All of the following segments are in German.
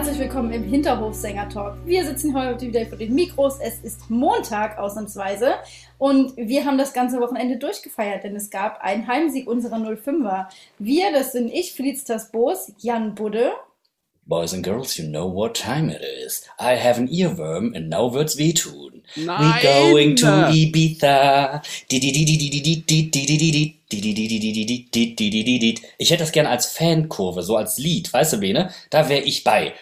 Herzlich willkommen im Hinterhofsänger-Talk. Wir sitzen heute wieder vor den Mikros. Es ist Montag ausnahmsweise und wir haben das ganze Wochenende durchgefeiert, denn es gab einen Heimsieg unserer 05er. Wir, das sind ich, Felicitas Boos, Jan Budde. Boys and girls, you know what time it is. I have an earworm and now wird's wehtun. Nein! We going to Ibiza. Ich hätte das gerne als Fankurve, so als Lied, weißt du, Bene? Da wäre ich bei.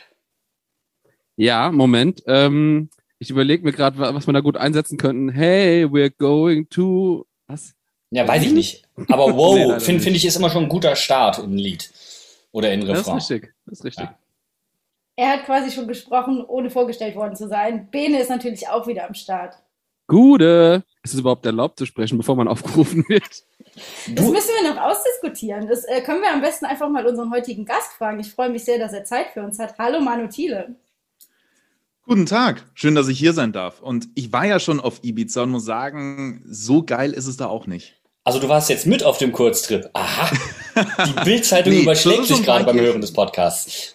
Ja, Moment. Ähm, ich überlege mir gerade, was wir da gut einsetzen könnten. Hey, we're going to. Was? Ja, weiß ich nicht. Aber Nee, wow, leider finde find ich, ist immer schon ein guter Start in ein Lied. Oder in ein Das ist Refrain. richtig. Das ist richtig. Ja. Er hat quasi schon gesprochen, ohne vorgestellt worden zu sein. Bene ist natürlich auch wieder am Start. Gude. Ist es überhaupt erlaubt zu sprechen, bevor man aufgerufen wird? Das müssen wir noch ausdiskutieren. Das äh, können wir am besten einfach mal unseren heutigen Gast fragen. Ich freue mich sehr, dass er Zeit für uns hat. Hallo Manu Thiele. Guten Tag, schön, dass ich hier sein darf. Und ich war ja schon auf Ibiza und muss sagen, so geil ist es da auch nicht. also du warst jetzt mit auf dem Kurztrip. Aha. Die Bildzeitung Nee, überschlägt sich gerade beim Hören des Podcasts.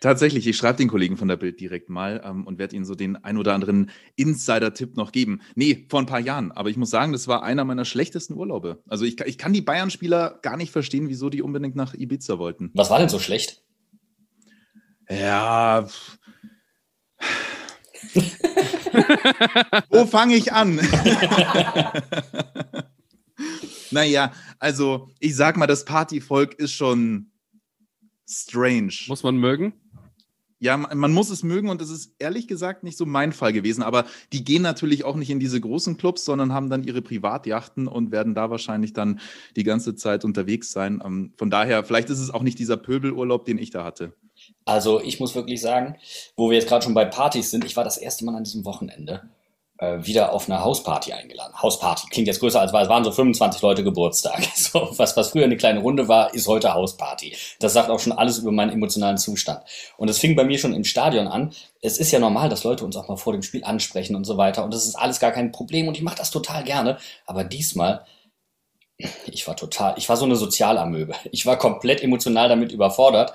Tatsächlich, ich schreibe den Kollegen von der Bild direkt mal ähm, und werde ihnen so den ein oder anderen Insider-Tipp noch geben. Nee, vor ein paar Jahren. Aber ich muss sagen, das war einer meiner schlechtesten Urlaube. Also ich, ich kann die Bayern-Spieler gar nicht verstehen, wieso die unbedingt nach Ibiza wollten. Was war denn so schlecht? Ja. pff. Wo fange ich an? naja, also ich sag mal, das Partyvolk ist schon strange. Muss man mögen? Ja, man man muss es mögen und es ist ehrlich gesagt nicht so mein Fall gewesen. Aber die gehen natürlich auch nicht in diese großen Clubs, sondern haben dann ihre Privatjachten und werden da wahrscheinlich dann die ganze Zeit unterwegs sein. Ähm, Von daher, vielleicht ist es auch nicht dieser Pöbelurlaub, den ich da hatte. Also ich muss wirklich sagen, wo wir jetzt gerade schon bei Partys sind, ich war das erste Mal an diesem Wochenende äh, wieder auf eine Hausparty eingeladen. Hausparty klingt jetzt größer als war, es waren so 25 Leute Geburtstag. So, was, was früher eine kleine Runde war, ist heute Hausparty. Das sagt auch schon alles über meinen emotionalen Zustand. Und es fing bei mir schon im Stadion an. Es ist ja normal, dass Leute uns auch mal vor dem Spiel ansprechen und so weiter. Und das ist alles gar kein Problem und ich mache das total gerne. Aber diesmal ich war total, ich war so eine Sozialamöbe. Ich war komplett emotional damit überfordert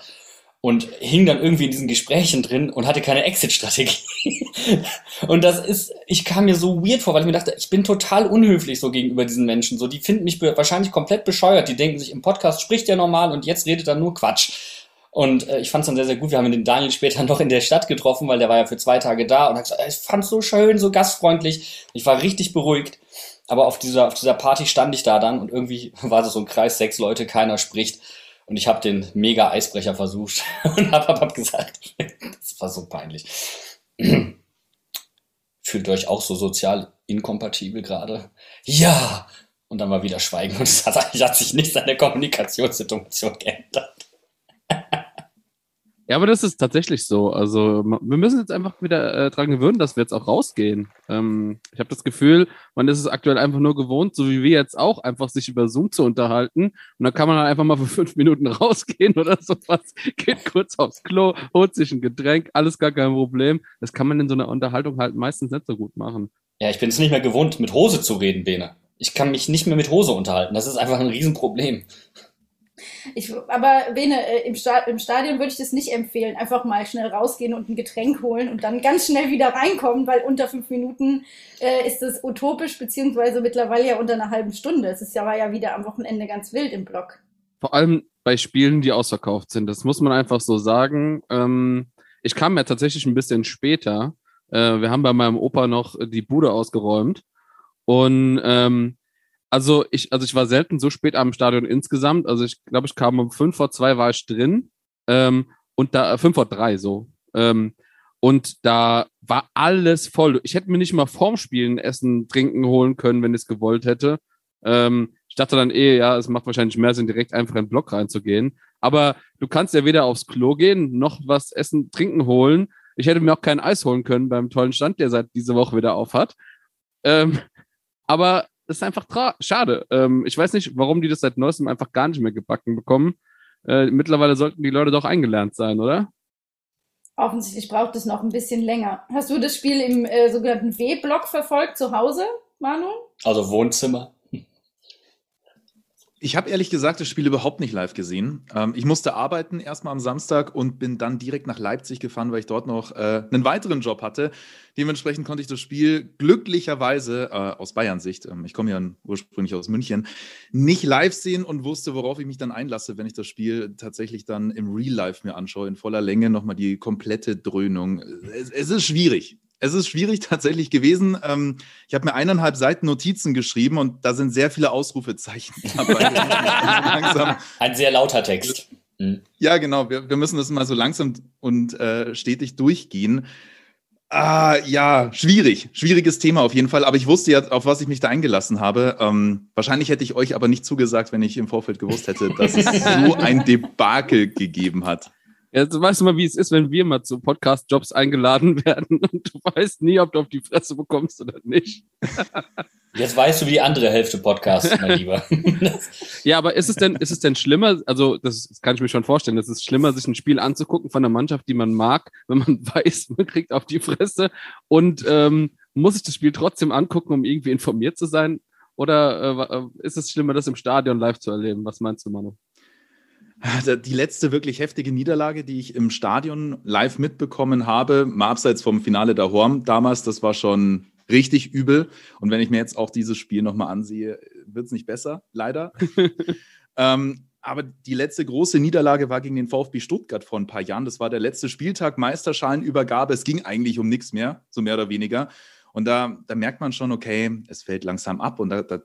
und hing dann irgendwie in diesen Gesprächen drin und hatte keine Exit-Strategie. und das ist, ich kam mir so weird vor, weil ich mir dachte, ich bin total unhöflich so gegenüber diesen Menschen. So, die finden mich wahrscheinlich komplett bescheuert. Die denken sich, im Podcast spricht der normal und jetzt redet er nur Quatsch. Und äh, ich fand es dann sehr, sehr gut. Wir haben den Daniel später noch in der Stadt getroffen, weil der war ja für zwei Tage da und hat gesagt, ich fand es so schön, so gastfreundlich. Ich war richtig beruhigt. Aber auf dieser, auf dieser Party stand ich da dann und irgendwie war das so ein Kreis, sechs Leute, keiner spricht. Und ich habe den mega Eisbrecher versucht und habe hab, hab gesagt, das war so peinlich. Fühlt euch auch so sozial inkompatibel gerade? Ja! Und dann war wieder Schweigen und es hat, hat sich nichts an der Kommunikationssituation geändert. Ja, aber das ist tatsächlich so. Also wir müssen jetzt einfach wieder äh, dran gewöhnen, dass wir jetzt auch rausgehen. Ähm, ich habe das Gefühl, man ist es aktuell einfach nur gewohnt, so wie wir jetzt auch, einfach sich über Zoom zu unterhalten. Und dann kann man halt einfach mal für fünf Minuten rausgehen oder sowas, geht kurz aufs Klo, holt sich ein Getränk, alles gar kein Problem. Das kann man in so einer Unterhaltung halt meistens nicht so gut machen. Ja, ich bin es nicht mehr gewohnt, mit Hose zu reden, Bene. Ich kann mich nicht mehr mit Hose unterhalten. Das ist einfach ein Riesenproblem. Ich, aber Bene, äh, im, Sta im Stadion würde ich das nicht empfehlen. Einfach mal schnell rausgehen und ein Getränk holen und dann ganz schnell wieder reinkommen, weil unter fünf Minuten äh, ist das utopisch, beziehungsweise mittlerweile ja unter einer halben Stunde. Es ist ja, war ja wieder am Wochenende ganz wild im Block. Vor allem bei Spielen, die ausverkauft sind. Das muss man einfach so sagen. Ähm, ich kam ja tatsächlich ein bisschen später. Äh, wir haben bei meinem Opa noch die Bude ausgeräumt. Und ähm, also ich, also ich war selten so spät am Stadion insgesamt. Also ich glaube, ich kam um fünf vor zwei war ich drin. Ähm, und da, fünf vor drei so. Ähm, und da war alles voll. Ich hätte mir nicht mal vorm Spielen Essen, Trinken holen können, wenn ich es gewollt hätte. Ähm, dachte dann eh, ja, es macht wahrscheinlich mehr Sinn, direkt einfach in den Block reinzugehen. Aber du kannst ja weder aufs Klo gehen, noch was essen, trinken holen. Ich hätte mir auch kein Eis holen können beim tollen Stand, der seit dieser Woche wieder auf hat. Ähm, aber ist einfach schade. Ähm, ich weiß nicht, warum die das seit neuestem einfach gar nicht mehr gebacken bekommen. Äh, mittlerweile sollten die Leute doch eingelernt sein, oder? Offensichtlich braucht es noch ein bisschen länger. Hast du das Spiel im äh, sogenannten W-Block verfolgt zu Hause, Manu? Also Wohnzimmer. Ich habe ehrlich gesagt das Spiel überhaupt nicht live gesehen. Ähm, ich musste arbeiten erstmal am Samstag und bin dann direkt nach Leipzig gefahren, weil ich dort noch äh, einen weiteren Job hatte. Dementsprechend konnte ich das Spiel glücklicherweise äh, aus Bayern Sicht, ähm, ich komme ja ursprünglich aus München, nicht live sehen und wusste, worauf ich mich dann einlasse, wenn ich das Spiel tatsächlich dann im Real Life mir anschaue, in voller Länge nochmal die komplette Dröhnung. Es, es ist schwierig. Es ist schwierig tatsächlich gewesen. Ähm, ich habe mir eineinhalb Seiten Notizen geschrieben und da sind sehr viele Ausrufezeichen dabei. Ein sehr lauter Text. Mhm. Ja, genau. Wir, wir, müssen das mal so langsam und äh, stetig durchgehen. Ah, ja, schwierig. Schwieriges Thema auf jeden Fall. Aber ich wusste ja, auf was ich mich da eingelassen habe. Ähm, wahrscheinlich hätte ich euch aber nicht zugesagt, wenn ich im Vorfeld gewusst hätte, dass es so ein Debakel gegeben hat. Jetzt weißt du mal, wie es ist, wenn wir mal zu Podcast-Jobs eingeladen werden und du weißt nie, ob du auf die Fresse bekommst oder nicht. Jetzt weißt du, wie die andere Hälfte Podcast, mein Lieber. ja, aber ist es denn, ist es denn schlimmer? Also, das, das kann ich mir schon vorstellen. Es ist schlimmer, sich ein Spiel anzugucken von einer Mannschaft, die man mag, wenn man weiß, man kriegt auf die Fresse und ähm, muss ich das Spiel trotzdem angucken, um irgendwie informiert zu sein? Oder äh, ist es schlimmer, das im Stadion live zu erleben? Was meinst du, Manu? Die letzte wirklich heftige Niederlage, die ich im Stadion live mitbekommen habe, mal abseits vom Finale der Horm damals, das war schon richtig übel. Und wenn ich mir jetzt auch dieses Spiel nochmal ansehe, wird es nicht besser, leider. ähm, aber die letzte große Niederlage war gegen den VfB Stuttgart vor ein paar Jahren. Das war der letzte Spieltag, Meisterschalenübergabe. Es ging eigentlich um nichts mehr, so mehr oder weniger. Und da, da merkt man schon, okay, es fällt langsam ab. Und da, da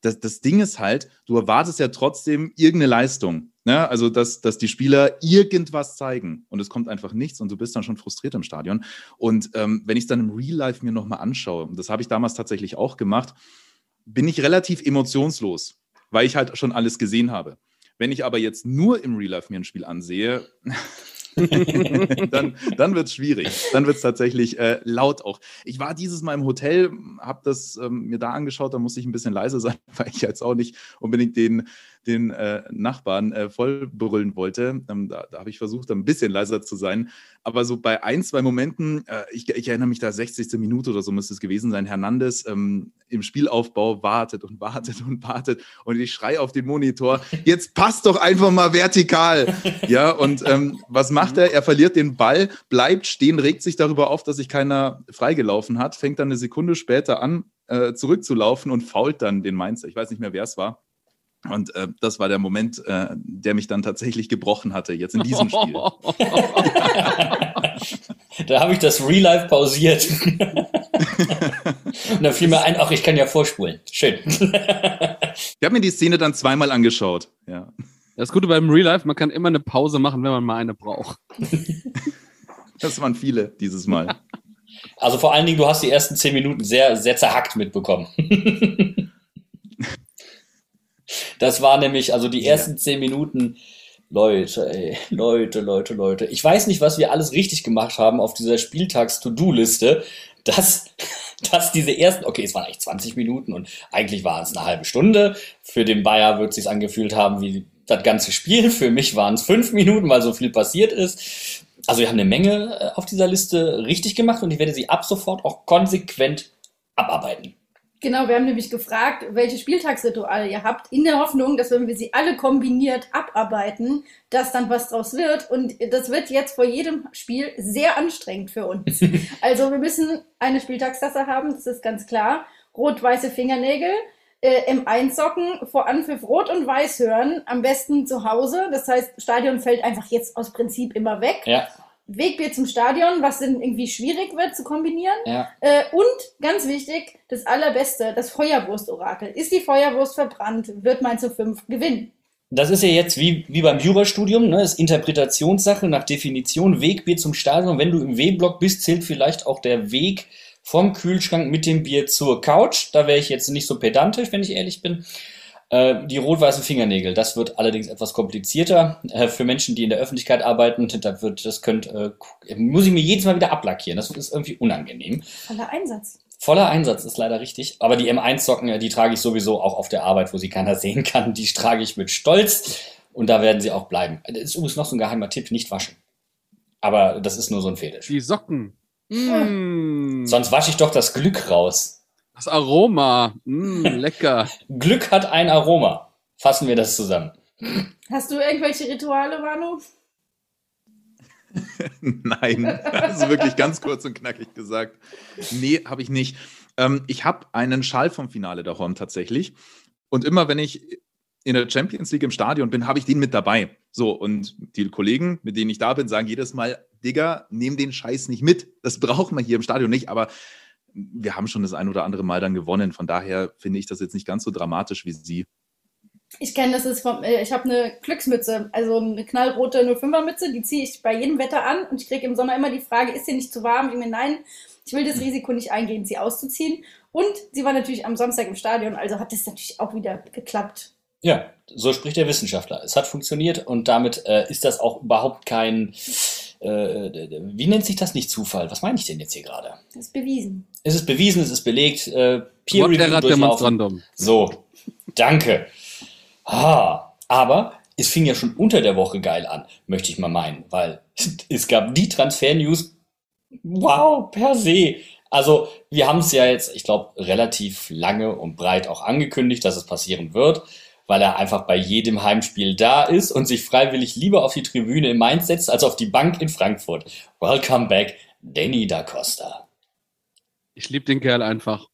das, das Ding ist halt, du erwartest ja trotzdem irgendeine Leistung. Ne? Also, dass, dass die Spieler irgendwas zeigen und es kommt einfach nichts und du bist dann schon frustriert im Stadion. Und ähm, wenn ich es dann im Real Life mir nochmal anschaue, und das habe ich damals tatsächlich auch gemacht, bin ich relativ emotionslos, weil ich halt schon alles gesehen habe. Wenn ich aber jetzt nur im Real Life mir ein Spiel ansehe, dann dann wird es schwierig. Dann wird es tatsächlich äh, laut auch. Ich war dieses Mal im Hotel, habe das ähm, mir da angeschaut, da musste ich ein bisschen leise sein, weil ich jetzt auch nicht unbedingt den, den äh, Nachbarn äh, voll brüllen wollte. Ähm, da, da habe ich versucht, ein bisschen leiser zu sein. Aber so bei ein, zwei Momenten, äh, ich, ich, erinnere mich da 60. Minute oder so müsste es gewesen sein, Hernandez ähm, im Spielaufbau wartet und wartet und wartet und ich schreie auf den Monitor, jetzt passt doch einfach mal vertikal. ja, und ähm, was macht er? Er verliert den Ball, bleibt stehen, regt sich darüber auf, dass sich keiner freigelaufen hat, fängt dann eine Sekunde später an, äh, zurückzulaufen und fault dann den Mainzer. Ich weiß nicht mehr, wer es war. Und äh, das war der Moment, äh, der mich dann tatsächlich gebrochen hatte, jetzt in diesem Spiel. da habe ich das Real Life pausiert. Und dann fiel mir ein, ach, ich kann ja vorspulen. Schön. ich habe mir die Szene dann zweimal angeschaut. Ja. Das Gute beim Real Life, man kann immer eine Pause machen, wenn man mal eine braucht. das waren viele dieses Mal. Also vor allen Dingen, du hast die ersten zehn Minuten sehr, sehr zerhackt mitbekommen. Das war nämlich, also die ersten zehn Minuten, Leute, ey, Leute, Leute, Leute. Ich weiß nicht, was wir alles richtig gemacht haben auf dieser Spieltags-To-Do-Liste, dass, dass diese ersten, okay, es waren eigentlich 20 Minuten und eigentlich war es eine halbe Stunde. Für den Bayer wird es sich angefühlt haben wie das ganze Spiel. Für mich waren es fünf Minuten, weil so viel passiert ist. Also wir haben eine Menge äh, auf dieser Liste richtig gemacht und ich werde sie ab sofort auch konsequent abarbeiten. Genau, wir haben nämlich gefragt, welche Spieltagsrituale ihr habt, in der Hoffnung, dass wenn wir sie alle kombiniert abarbeiten, dass dann was draus wird. Und das wird jetzt vor jedem Spiel sehr anstrengend für uns. also wir müssen eine Spieltagstasse haben, das ist ganz klar. Rot-weiße Fingernägel, äh, im Einsocken vor Anpfiff Rot und Weiß hören, am besten zu Hause. Das heißt, Stadion fällt einfach jetzt aus Prinzip immer weg. Ja. Wegbier zum Stadion, was dann irgendwie schwierig wird zu kombinieren. Ja. Äh, und ganz wichtig, das Allerbeste, das Feuerwurst-Orakel. Ist die Feuerwurst verbrannt, wird man zu fünf gewinnen. Das ist ja jetzt wie, wie beim Jurastudium, ne? Das ist Interpretationssache nach Definition, Wegbier zum Stadion. Wenn du im W-Block bist, zählt vielleicht auch der Weg vom Kühlschrank mit dem Bier zur Couch. Da wäre ich jetzt nicht so pedantisch, wenn ich ehrlich bin. Äh, die rot-weißen Fingernägel, das wird allerdings etwas komplizierter äh, für Menschen, die in der Öffentlichkeit arbeiten. Da wird, das könnte, äh, muss ich mir jedes Mal wieder ablackieren. Das ist irgendwie unangenehm. Voller Einsatz. Voller Einsatz ist leider richtig. Aber die M1-Socken, die trage ich sowieso auch auf der Arbeit, wo sie keiner sehen kann. Die trage ich mit Stolz. Und da werden sie auch bleiben. Das ist übrigens noch so ein geheimer Tipp, nicht waschen. Aber das ist nur so ein Fetisch. Die Socken. Mm. Sonst wasche ich doch das Glück raus. Das Aroma. Mm, lecker. Glück hat ein Aroma. Fassen wir das zusammen. Hast du irgendwelche Rituale, Manu? Nein, also wirklich ganz kurz und knackig gesagt. Nee, habe ich nicht. Ähm, ich habe einen Schal vom Finale daheim tatsächlich. Und immer wenn ich in der Champions League im Stadion bin, habe ich den mit dabei. So, und die Kollegen, mit denen ich da bin, sagen jedes Mal, Digga, nehm den Scheiß nicht mit. Das braucht man hier im Stadion nicht, aber wir haben schon das ein oder andere Mal dann gewonnen. Von daher finde ich das jetzt nicht ganz so dramatisch wie Sie. Ich kenne das ist vom, äh, ich habe eine Glücksmütze, also eine knallrote 05er Mütze, die ziehe ich bei jedem Wetter an und ich kriege im Sommer immer die Frage, ist sie nicht zu warm? Ich mir, nein, ich will das Risiko nicht eingehen, sie auszuziehen. Und sie war natürlich am Samstag im Stadion, also hat das natürlich auch wieder geklappt. Ja, so spricht der Wissenschaftler. Es hat funktioniert und damit äh, ist das auch überhaupt kein, äh, wie nennt sich das nicht Zufall? Was meine ich denn jetzt hier gerade? Das ist bewiesen. Es ist bewiesen, es ist belegt. Äh, Peer Review Whatever durchlaufen. So, danke. Ah, aber es fing ja schon unter der Woche geil an, möchte ich mal meinen, weil es gab die Transfer-News, wow, per se. Also, wir haben es ja jetzt, ich glaube, relativ lange und breit auch angekündigt, dass es passieren wird, weil er einfach bei jedem Heimspiel da ist und sich freiwillig lieber auf die Tribüne in Mainz setzt, als auf die Bank in Frankfurt. Welcome back, Danny da Costa. Ich liebe den Kerl einfach.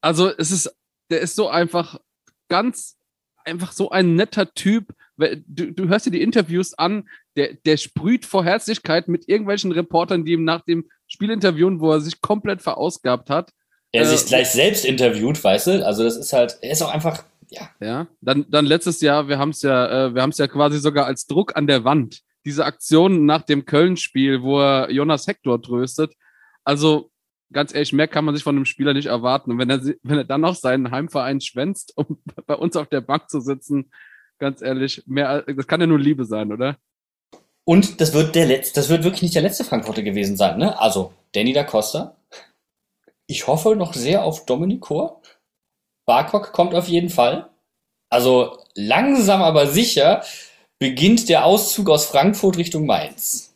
Also, es ist, der ist so einfach ganz, einfach so ein netter Typ. Du, du hörst dir die Interviews an, der, der sprüht vor Herzlichkeit mit irgendwelchen Reportern, die ihm nach dem Spiel interviewen, wo er sich komplett verausgabt hat. Er Äh, sich gleich selbst interviewt, weißt du? Also, das ist halt, er ist auch einfach, ja, Ja, dann, dann letztes Jahr, wir haben es ja, äh, wir haben es ja quasi sogar als Druck an der Wand. Diese Aktion nach dem Köln-Spiel, wo er Jonas Hector tröstet. Also, ganz ehrlich, mehr kann man sich von einem Spieler nicht erwarten. Und wenn er, wenn er dann noch seinen Heimverein schwänzt, um bei uns auf der Bank zu sitzen, ganz ehrlich, mehr, das kann ja nur Liebe sein, oder? Und das wird der letzte, das wird wirklich nicht der letzte Frankfurter gewesen sein, ne? Also, Danny da Costa. Ich hoffe noch sehr auf Dominik Kor. Barkok kommt auf jeden Fall. Also, langsam aber sicher beginnt der Auszug aus Frankfurt Richtung Mainz.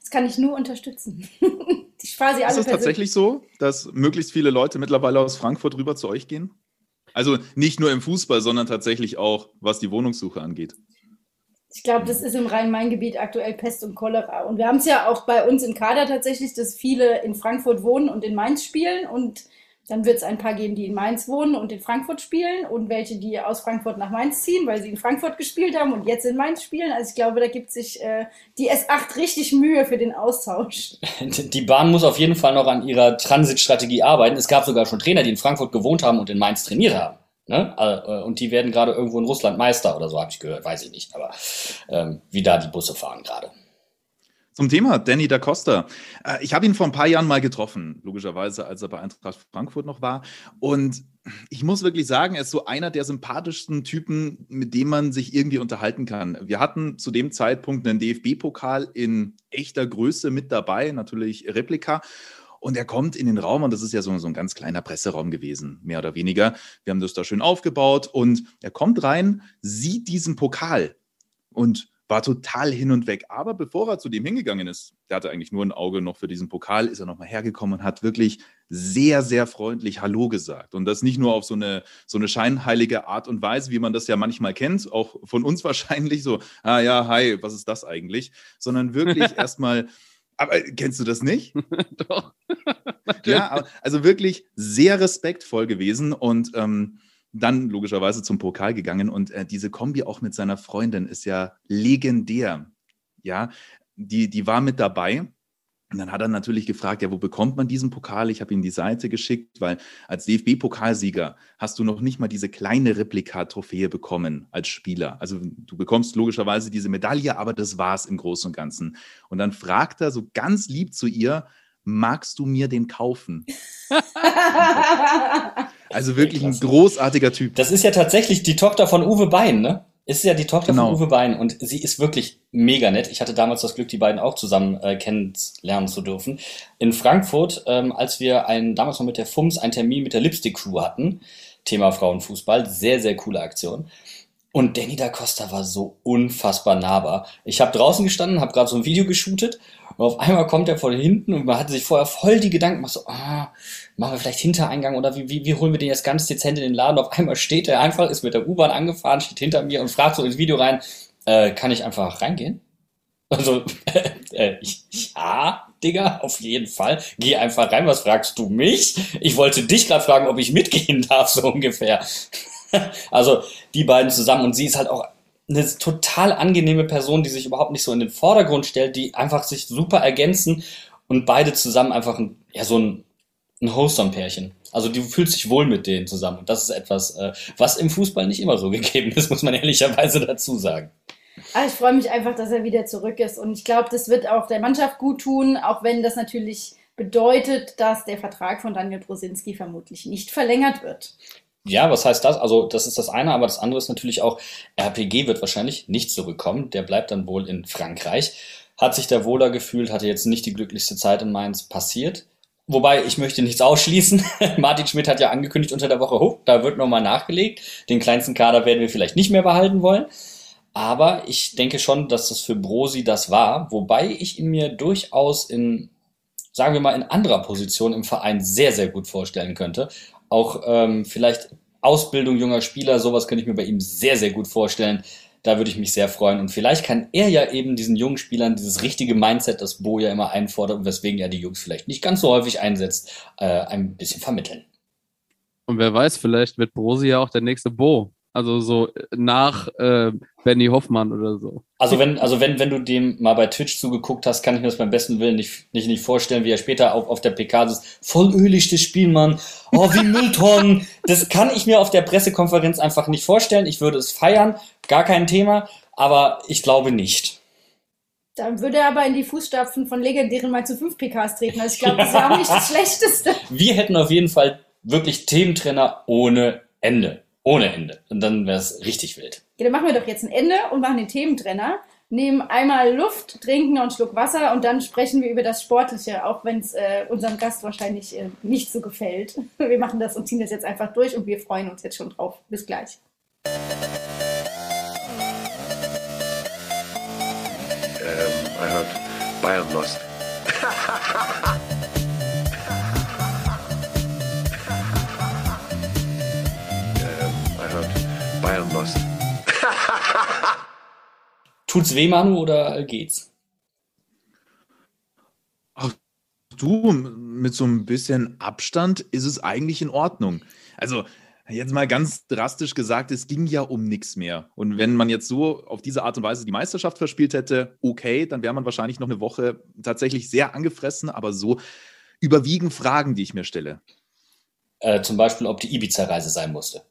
Das kann ich nur unterstützen. ich fahre sie alle Ist es tatsächlich so, dass möglichst viele Leute mittlerweile aus Frankfurt rüber zu euch gehen? Also nicht nur im Fußball, sondern tatsächlich auch, was die Wohnungssuche angeht. Ich glaube, das ist im Rhein-Main-Gebiet aktuell Pest und Cholera. Und wir haben es ja auch bei uns im Kader tatsächlich, dass viele in Frankfurt wohnen und in Mainz spielen. Und dann wird es ein paar geben, die in Mainz wohnen und in Frankfurt spielen und welche, die aus Frankfurt nach Mainz ziehen, weil sie in Frankfurt gespielt haben und jetzt in Mainz spielen. Also ich glaube, da gibt sich äh, die S8 richtig Mühe für den Austausch. Die Bahn muss auf jeden Fall noch an ihrer Transitstrategie arbeiten. Es gab sogar schon Trainer, die in Frankfurt gewohnt haben und in Mainz trainiert haben. Ne? Äh, Und die werden gerade irgendwo in Russland Meister oder so, habe ich gehört, weiß ich nicht. Aber ähm, wie da die Busse fahren gerade. Zum Thema Danny da Costa. Äh, Ich habe ihn vor ein paar Jahren mal getroffen, logischerweise, als er bei Eintracht Frankfurt noch war. Und ich muss wirklich sagen, er ist so einer der sympathischsten Typen, mit dem man sich irgendwie unterhalten kann. Wir hatten zu dem Zeitpunkt einen DFB-Pokal in echter Größe mit dabei, natürlich Replika. Und er kommt in den Raum, und das ist ja so, so ein ganz kleiner Presseraum gewesen, mehr oder weniger. Wir haben das da schön aufgebaut und er kommt rein, sieht diesen Pokal und war total hin und weg. Aber bevor er zu dem hingegangen ist, der hatte eigentlich nur ein Auge noch für diesen Pokal, ist er nochmal hergekommen und hat wirklich sehr, sehr freundlich Hallo gesagt. Und das nicht nur auf so eine, so eine scheinheilige Art und Weise, wie man das ja manchmal kennt, auch von uns wahrscheinlich so, ah ja, hi, was ist das eigentlich? Sondern wirklich erstmal, aber kennst du das nicht? Doch. Ja, also wirklich sehr respektvoll gewesen und ähm, dann logischerweise zum Pokal gegangen. Und äh, diese Kombi auch mit seiner Freundin ist ja legendär. Ja, die, die war mit dabei. Und dann hat er natürlich gefragt, ja, wo bekommt man diesen Pokal? Ich habe ihm die Seite geschickt, weil als DFB-Pokalsieger hast du noch nicht mal diese kleine Replika-Trophäe bekommen als Spieler. Also du bekommst logischerweise diese Medaille, aber das war's im Großen und Ganzen. Und dann fragt er so ganz lieb zu ihr, magst du mir den kaufen? also wirklich ein großartiger Typ. Das ist ja tatsächlich die Tochter von Uwe Bein, ne? Ist ja die Tochter Genau. von Uwe Bein und sie ist wirklich mega nett. Ich hatte damals das Glück, die beiden auch zusammen äh, kennenlernen zu dürfen. In Frankfurt, ähm, als wir einen, damals noch mit der FUMS einen Termin mit der Lipstick Crew hatten, Thema Frauenfußball, sehr, sehr coole Aktion. Und Danny da Costa war so unfassbar nahbar. Ich habe draußen gestanden, habe gerade so ein Video geshootet und auf einmal kommt er von hinten und man hatte sich vorher voll die Gedanken gemacht, so, ah, machen wir vielleicht Hintereingang oder wie, wie, wie holen wir den jetzt ganz dezent in den Laden? Auf einmal steht er einfach, ist mit der U-Bahn angefahren, steht hinter mir und fragt so ins Video rein, äh, kann ich einfach reingehen? Also, äh, ja, Digga, auf jeden Fall. Geh einfach rein, was fragst du mich? Ich wollte dich gerade fragen, ob ich mitgehen darf, so ungefähr. Also, die beiden zusammen und sie ist halt auch eine total angenehme Person, die sich überhaupt nicht so in den Vordergrund stellt, die einfach sich super ergänzen und beide zusammen einfach ein, ja, so ein, ein Wholesome-Pärchen. Also du fühlst dich wohl mit denen zusammen. Und das ist etwas, äh, was im Fußball nicht immer so gegeben ist, muss man ehrlicherweise dazu sagen. Ah, ich freue mich einfach, dass er wieder zurück ist. Und ich glaube, das wird auch der Mannschaft gut tun, auch wenn das natürlich bedeutet, dass der Vertrag von Daniel Brosinski vermutlich nicht verlängert wird. Ja, was heißt das? Also, das ist das eine, aber das andere ist natürlich auch, RPG wird wahrscheinlich nicht zurückkommen. Der bleibt dann wohl in Frankreich. Hat sich da wohler gefühlt, hatte jetzt nicht die glücklichste Zeit in Mainz passiert. Wobei, ich möchte nichts ausschließen. Martin Schmidt hat ja angekündigt unter der Woche, oh, da wird nochmal nachgelegt. Den kleinsten Kader werden wir vielleicht nicht mehr behalten wollen. Aber ich denke schon, dass das für Brosi das war. Wobei ich ihn mir durchaus in, sagen wir mal, in anderer Position im Verein sehr, sehr gut vorstellen könnte. Auch ähm, vielleicht Ausbildung junger Spieler, sowas könnte ich mir bei ihm sehr, sehr gut vorstellen. Da würde ich mich sehr freuen. Und vielleicht kann er ja eben diesen jungen Spielern dieses richtige Mindset, das Bo ja immer einfordert und weswegen er die Jungs vielleicht nicht ganz so häufig einsetzt, äh, ein bisschen vermitteln. Und wer weiß, vielleicht wird Brosi ja auch der nächste Bo. Also so nach äh, Benny Hoffmann oder so. Also wenn, also wenn, wenn du dem mal bei Twitch zugeguckt hast, kann ich mir das beim besten Willen nicht, nicht, nicht vorstellen, wie er später auf, auf der PK ist. Voll ölig, das Spiel, Mann. Oh, wie Mülltonnen. Das kann ich mir auf der Pressekonferenz einfach nicht vorstellen. Ich würde es feiern, gar kein Thema, aber ich glaube nicht. Dann würde er aber in die Fußstapfen von legendären mal zu 5 PKs treten. Also ich glaube, das ist ja auch nicht das Schlechteste. Wir hätten auf jeden Fall wirklich Thementrainer ohne Ende. Ohne Ende. Und dann wäre es richtig wild. Ja, dann machen wir doch jetzt ein Ende und machen den Thementrenner. Nehmen einmal Luft, trinken einen Schluck Wasser und dann sprechen wir über das Sportliche, auch wenn es äh, unserem Gast wahrscheinlich äh, nicht so gefällt. Wir machen das und ziehen das jetzt einfach durch und wir freuen uns jetzt schon drauf. Bis gleich. Um, I heard Bayern lost. Tut's weh, Manu, oder geht's? Du, mit so ein bisschen Abstand ist es eigentlich in Ordnung. Also, jetzt mal ganz drastisch gesagt, es ging ja um nichts mehr. Und wenn man jetzt so auf diese Art und Weise die Meisterschaft verspielt hätte, okay, dann wäre man wahrscheinlich noch eine Woche tatsächlich sehr angefressen, aber so überwiegen Fragen, die ich mir stelle. Äh, zum Beispiel, ob die Ibiza-Reise sein musste.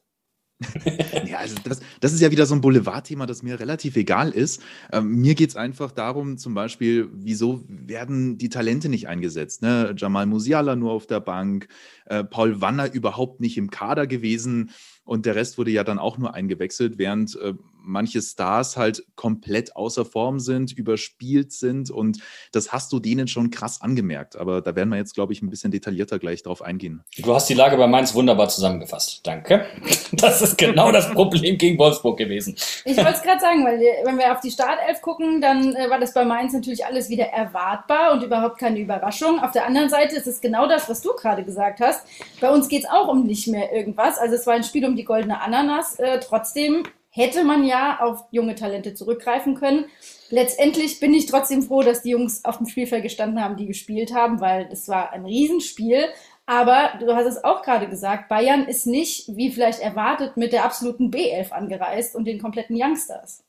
Ja, also das, das ist ja wieder so ein Boulevardthema, das mir relativ egal ist. Ähm, mir geht es einfach darum, zum Beispiel, wieso werden die Talente nicht eingesetzt? Ne? Jamal Musiala nur auf der Bank, äh, Paul Wanner überhaupt nicht im Kader gewesen und der Rest wurde ja dann auch nur eingewechselt, während äh, manche Stars halt komplett außer Form sind, überspielt sind und das hast du denen schon krass angemerkt. Aber da werden wir jetzt, glaube ich, ein bisschen detaillierter gleich drauf eingehen. Du hast die Lage bei Mainz wunderbar zusammengefasst. Danke. Das ist genau das Problem gegen Wolfsburg gewesen. Ich wollte es gerade sagen, weil wenn wir auf die Startelf gucken, dann äh, war das bei Mainz natürlich alles wieder erwartbar und überhaupt keine Überraschung. Auf der anderen Seite ist es genau das, was du gerade gesagt hast. Bei uns geht es auch um nicht mehr irgendwas. Also es war ein Spiel um die goldene Ananas. Äh, trotzdem hätte man ja auf junge Talente zurückgreifen können. Letztendlich bin ich trotzdem froh, dass die Jungs auf dem Spielfeld gestanden haben, die gespielt haben, weil es war ein Riesenspiel. Aber du hast es auch gerade gesagt, Bayern ist nicht, wie vielleicht erwartet, mit der absoluten B11 angereist und den kompletten Youngsters.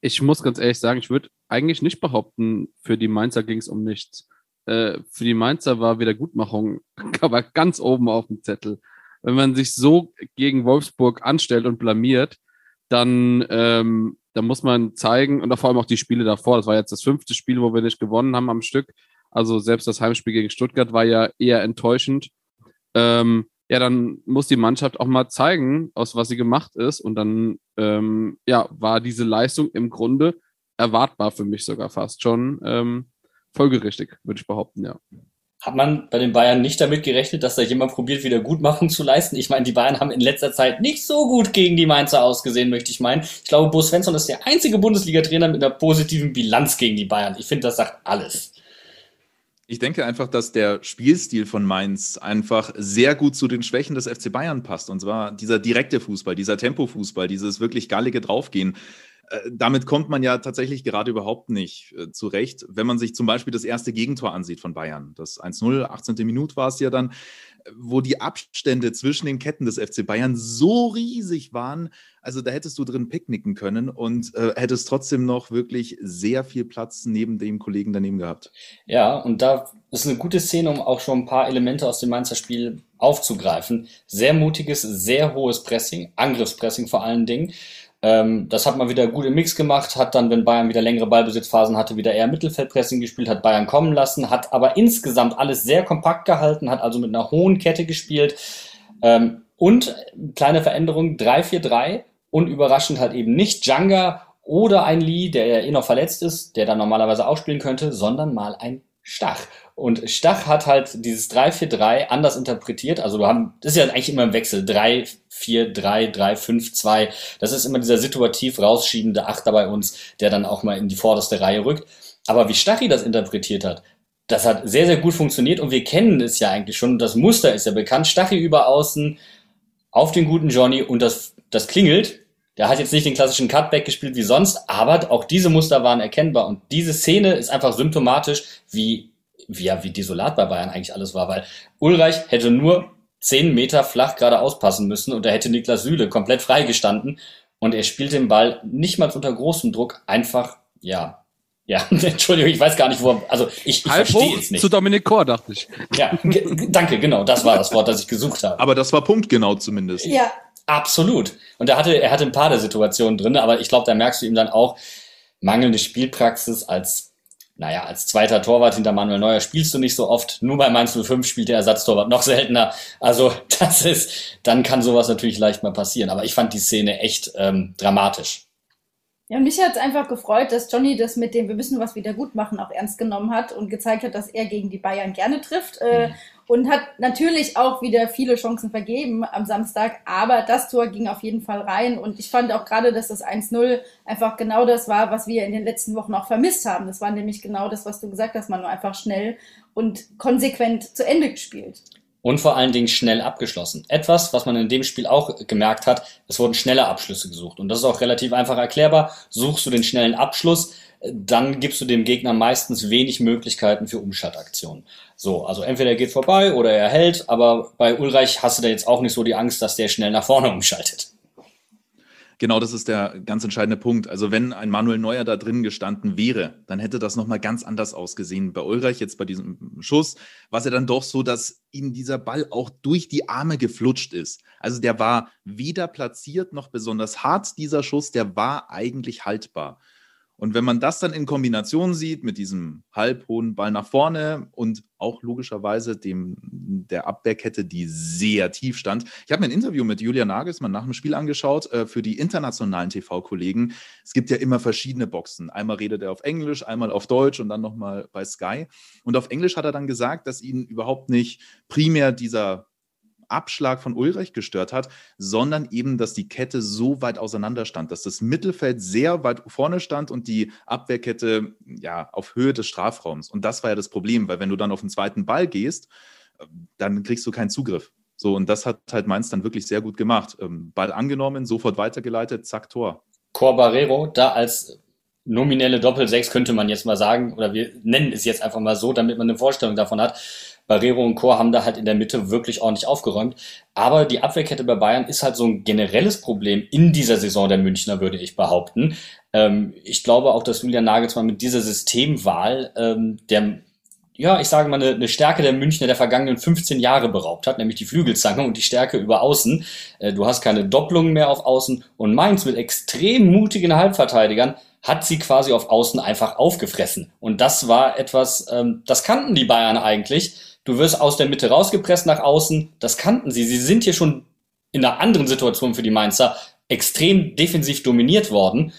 Ich muss ganz ehrlich sagen, ich würde eigentlich nicht behaupten, für die Mainzer ging es um nichts. Äh, für die Mainzer war Wiedergutmachung aber ganz oben auf dem Zettel. Wenn man sich so gegen Wolfsburg anstellt und blamiert, dann, ähm, dann muss man zeigen, und vor allem auch die Spiele davor, das war jetzt das fünfte Spiel, wo wir nicht gewonnen haben am Stück, Also selbst das Heimspiel gegen Stuttgart war ja eher enttäuschend. Ähm, ja, dann muss die Mannschaft auch mal zeigen, aus was sie gemacht ist. Und dann ähm, ja, war diese Leistung im Grunde erwartbar für mich sogar fast schon ähm, folgerichtig, würde ich behaupten, ja. Hat man bei den Bayern nicht damit gerechnet, dass da jemand probiert, Wiedergutmachung zu leisten? Ich meine, die Bayern haben in letzter Zeit nicht so gut gegen die Mainzer ausgesehen, möchte ich meinen. Ich glaube, Bo Svensson ist der einzige Bundesliga-Trainer mit einer positiven Bilanz gegen die Bayern. Ich finde, das sagt alles. Ich denke einfach, dass der Spielstil von Mainz einfach sehr gut zu den Schwächen des FC Bayern passt. Und zwar dieser direkte Fußball, dieser Tempofußball, dieses wirklich gallige Draufgehen. Äh, damit kommt man ja tatsächlich gerade überhaupt nicht äh, zurecht. Wenn man sich zum Beispiel das erste Gegentor ansieht von Bayern, das 1-0, 18. Minute war es ja dann, äh, wo die Abstände zwischen den Ketten des FC Bayern so riesig waren, also da hättest du drin picknicken können und äh, hättest trotzdem noch wirklich sehr viel Platz neben dem Kollegen daneben gehabt. Ja, und da ist eine gute Szene, um auch schon ein paar Elemente aus dem Mainzer Spiel aufzugreifen. Sehr mutiges, sehr hohes Pressing, Angriffspressing vor allen Dingen. Ähm, das hat man wieder gut im Mix gemacht, hat dann, wenn Bayern wieder längere Ballbesitzphasen hatte, wieder eher Mittelfeldpressing gespielt, hat Bayern kommen lassen, hat aber insgesamt alles sehr kompakt gehalten, hat also mit einer hohen Kette gespielt. Ähm, und kleine Veränderung, 3-4-3 und überraschend halt eben nicht Janga oder ein Lee, der eh noch verletzt ist, der dann normalerweise auch spielen könnte, sondern mal ein Stach. Und Stach hat halt dieses 3-4-3 anders interpretiert. Also du haben, das ist ja eigentlich immer im Wechsel. 3, 4, 3, 3, 5, 2. Das ist immer dieser situativ rausschiebende Achter bei uns, der dann auch mal in die vorderste Reihe rückt. Aber wie Stachi das interpretiert hat, das hat sehr, sehr gut funktioniert und wir kennen es ja eigentlich schon. Das Muster ist ja bekannt. Stachi über außen auf den guten Johnny und das, das klingelt. Der hat jetzt nicht den klassischen Cutback gespielt wie sonst, aber auch diese Muster waren erkennbar und diese Szene ist einfach symptomatisch, wie, ja, wie desolat bei Bayern eigentlich alles war, weil Ulreich hätte nur zehn Meter flach geradeaus passen müssen und da hätte Niklas Süle komplett freigestanden und er spielt den Ball nicht mal unter großem Druck einfach, ja, ja, Entschuldigung, ich weiß gar nicht, wo, also ich, ich verstehe es nicht. Zu Dominik Kor, dachte ich. Ja, danke, genau, das war das Wort, das ich gesucht habe. Aber das war punktgenau zumindest. Ja. Absolut. Und er hatte, er hatte ein paar der Situationen drin, aber ich glaube, da merkst du ihm dann auch mangelnde Spielpraxis als naja, als zweiter Torwart hinter Manuel Neuer spielst du nicht so oft. Nur bei Mainz 05 spielt der Ersatztorwart noch seltener. Also das ist, dann kann sowas natürlich leicht mal passieren. Aber ich fand die Szene echt ähm, dramatisch. Ja, und mich hat es einfach gefreut, dass Johnny das mit dem Wir müssen was wieder gut machen auch ernst genommen hat und gezeigt hat, dass er gegen die Bayern gerne trifft. Äh, mhm. Und hat natürlich auch wieder viele Chancen vergeben am Samstag, aber das Tor ging auf jeden Fall rein. Und ich fand auch gerade, dass das 1-0 einfach genau das war, was wir in den letzten Wochen auch vermisst haben. Das war nämlich genau das, was du gesagt hast, man nur einfach schnell und konsequent zu Ende gespielt und vor allen Dingen schnell abgeschlossen. Etwas, was man in dem Spiel auch gemerkt hat, es wurden schnelle Abschlüsse gesucht. Und das ist auch relativ einfach erklärbar. Suchst du den schnellen Abschluss, dann gibst du dem Gegner meistens wenig Möglichkeiten für Umschaltaktionen. So, also entweder er geht vorbei oder er hält, aber bei Ulreich hast du da jetzt auch nicht so die Angst, dass der schnell nach vorne umschaltet. Genau, das ist der ganz entscheidende Punkt. Also wenn ein Manuel Neuer da drin gestanden wäre, dann hätte das nochmal ganz anders ausgesehen. Bei Ulreich jetzt bei diesem Schuss war es ja dann doch so, dass ihm dieser Ball auch durch die Arme geflutscht ist. Also der war weder platziert noch besonders hart, dieser Schuss, der war eigentlich haltbar. Und wenn man das dann in Kombination sieht mit diesem halbhohen Ball nach vorne und auch logischerweise dem der Abwehrkette, die sehr tief stand. Ich habe mir ein Interview mit Julia Nagelsmann nach dem Spiel angeschaut äh, für die internationalen TV-Kollegen. Es gibt ja immer verschiedene Boxen. Einmal redet er auf Englisch, einmal auf Deutsch und dann nochmal bei Sky. Und auf Englisch hat er dann gesagt, dass ihn überhaupt nicht primär dieser Abschlag von Ulrich gestört hat, sondern eben, dass die Kette so weit auseinander stand, dass das Mittelfeld sehr weit vorne stand und die Abwehrkette ja auf Höhe des Strafraums. Und das war ja das Problem, weil wenn du dann auf den zweiten Ball gehst, dann kriegst du keinen Zugriff. So, und das hat halt Mainz dann wirklich sehr gut gemacht. Ähm, Ball angenommen, sofort weitergeleitet, zack, Tor. Cor Barrero, da als nominelle Doppel-6 könnte man jetzt mal sagen, oder wir nennen es jetzt einfach mal so, damit man eine Vorstellung davon hat. Barrero und Chor haben da halt in der Mitte wirklich ordentlich aufgeräumt. Aber die Abwehrkette bei Bayern ist halt so ein generelles Problem in dieser Saison der Münchner, würde ich behaupten. Ähm, ich glaube auch, dass Julian Nagelsmann mit dieser Systemwahl ähm, der ja, ich sage mal, eine, eine Stärke der Münchner der vergangenen 15 Jahre beraubt hat, nämlich die Flügelzange und die Stärke über Außen. Äh, du hast keine Doppelungen mehr auf Außen und Mainz mit extrem mutigen Halbverteidigern hat sie quasi auf Außen einfach aufgefressen. Und das war etwas, ähm, das kannten die Bayern eigentlich. Du wirst aus der Mitte rausgepresst nach außen, das kannten sie. Sie sind hier schon in einer anderen Situation für die Mainzer extrem defensiv dominiert worden.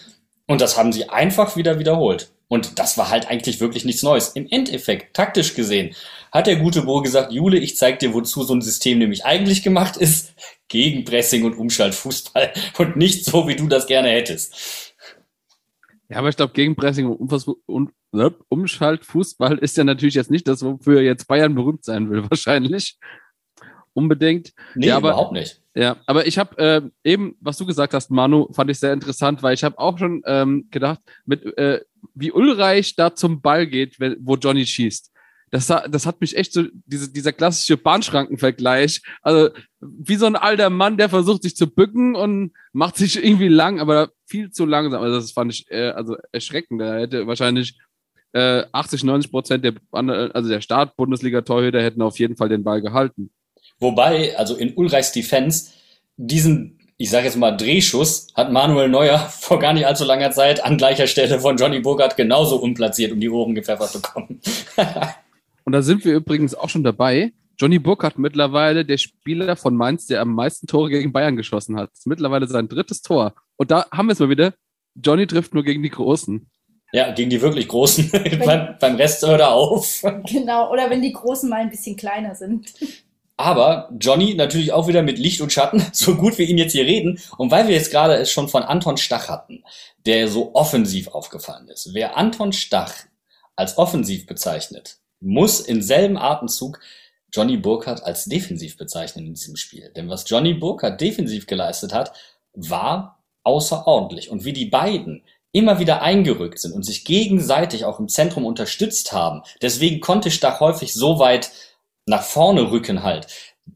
Und das haben sie einfach wieder wiederholt. Und das war halt eigentlich wirklich nichts Neues. Im Endeffekt, taktisch gesehen, hat der gute Bo gesagt, Jule, ich zeig dir, wozu so ein System nämlich eigentlich gemacht ist. Gegenpressing und Umschaltfußball und nicht so, wie du das gerne hättest. Ja, aber ich glaube, Gegenpressing und ne, Umschaltfußball ist ja natürlich jetzt nicht das, wofür jetzt Bayern berühmt sein will, wahrscheinlich. Unbedingt. Nee, ja, aber, überhaupt nicht. Ja, aber ich habe äh, eben, was du gesagt hast, Manu, fand ich sehr interessant, weil ich habe auch schon ähm, gedacht, mit äh, wie Ulreich da zum Ball geht, wenn, wo Johnny schießt. Das, das hat mich echt so, diese, dieser klassische Bahnschrankenvergleich. Also wie so ein alter Mann, der versucht sich zu bücken und macht sich irgendwie lang, aber viel zu langsam. Also das fand ich äh, also erschreckend. Da hätte wahrscheinlich äh, 80, 90 Prozent der, also der Start-Bundesliga-Torhüter hätten auf jeden Fall den Ball gehalten. Wobei, also in Ulreichs Defense, diesen, ich sage jetzt mal, Drehschuss hat Manuel Neuer vor gar nicht allzu langer Zeit an gleicher Stelle von Johnny Burkhardt genauso unplatziert um die Ohren gepfeffert bekommen. Und da sind wir übrigens auch schon dabei. Johnny Burkhardt mittlerweile der Spieler von Mainz, der am meisten Tore gegen Bayern geschossen hat. Das ist mittlerweile sein drittes Tor. Und da haben wir es mal wieder. Johnny trifft nur gegen die Großen. Ja, gegen die wirklich Großen. beim, beim Rest hört er auf. Genau, oder wenn die Großen mal ein bisschen kleiner sind. Aber Johnny natürlich auch wieder mit Licht und Schatten, so gut wir ihn jetzt hier reden. Und weil wir jetzt gerade es schon von Anton Stach hatten, der so offensiv aufgefallen ist. Wer Anton Stach als offensiv bezeichnet, muss im selben Atemzug Johnny Burkhardt als defensiv bezeichnen in diesem Spiel. Denn was Johnny Burkhardt defensiv geleistet hat, war außerordentlich. Und wie die beiden immer wieder eingerückt sind und sich gegenseitig auch im Zentrum unterstützt haben, deswegen konnte Stach häufig so weit nach vorne rücken halt.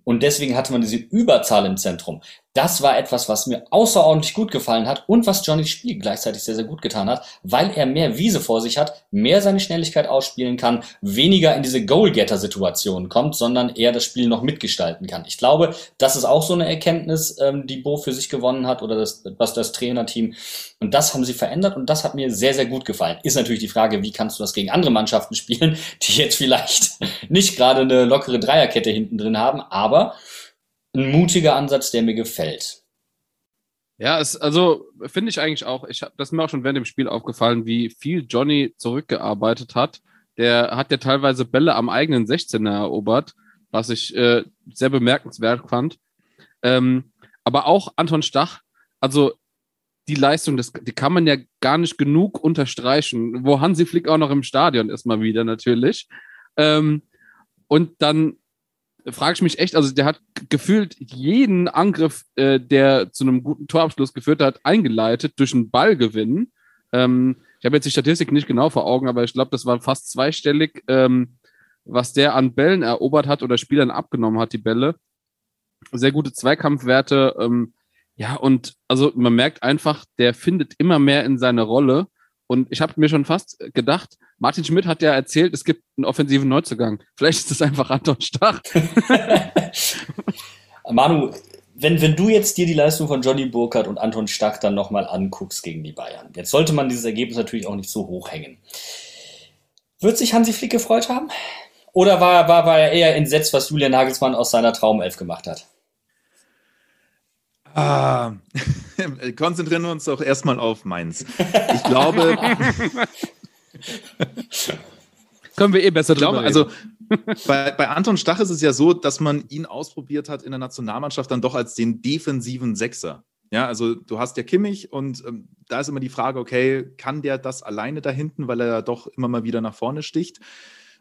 Und deswegen hatte man diese Überzahl im Zentrum. Das war etwas, was mir außerordentlich gut gefallen hat und was Johnnys Spiel gleichzeitig sehr, sehr gut getan hat, weil er mehr Wiese vor sich hat, mehr seine Schnelligkeit ausspielen kann, weniger in diese Goalgetter-Situationen kommt, sondern eher das Spiel noch mitgestalten kann. Ich glaube, das ist auch so eine Erkenntnis, ähm, die Bo für sich gewonnen hat oder das, was das Trainerteam. Und das haben sie verändert und das hat mir sehr, sehr gut gefallen. Ist natürlich die Frage, wie kannst du das gegen andere Mannschaften spielen, die jetzt vielleicht nicht gerade eine lockere Dreierkette hinten drin haben, aber ein mutiger Ansatz, der mir gefällt. Ja, es, also finde ich eigentlich auch, ich das ist mir auch schon während dem Spiel aufgefallen, wie viel Johnny zurückgearbeitet hat. Der hat ja teilweise Bälle am eigenen 16er erobert, was ich äh, sehr bemerkenswert fand. Ähm, aber auch Anton Stach, also die Leistung, das, die kann man ja gar nicht genug unterstreichen, wo Hansi Flick auch noch im Stadion ist mal wieder natürlich. Ähm, und dann frage ich mich echt, also der hat gefühlt jeden Angriff, äh, der zu einem guten Torabschluss geführt hat, eingeleitet durch einen Ballgewinn. Ähm, ich habe jetzt die Statistik nicht genau vor Augen, aber ich glaube, das war fast zweistellig, ähm, was der an Bällen erobert hat oder Spielern abgenommen hat, die Bälle. Sehr gute Zweikampfwerte. Ähm, ja, und also man merkt einfach, der findet immer mehr in seine Rolle. Und ich habe mir schon fast gedacht, Martin Schmidt hat ja erzählt, es gibt einen offensiven Neuzugang. Vielleicht ist es einfach Anton Stach. Manu, wenn, wenn du jetzt dir die Leistung von Johnny Burkhardt und Anton Stach dann nochmal anguckst gegen die Bayern, jetzt sollte man dieses Ergebnis natürlich auch nicht so hoch hängen. Wird sich Hansi Flick gefreut haben? Oder war, war, war er eher entsetzt, was Julian Nagelsmann aus seiner Traumelf gemacht hat? Ah, konzentrieren wir uns doch erstmal auf Mainz. Ich glaube, Können wir eh besser ich glaube, also bei, bei Anton Stach ist es ja so, dass man ihn ausprobiert hat in der Nationalmannschaft dann doch als den defensiven Sechser. Ja, also du hast ja Kimmich und ähm, da ist immer die Frage, okay, kann der das alleine da hinten, weil er ja doch immer mal wieder nach vorne sticht?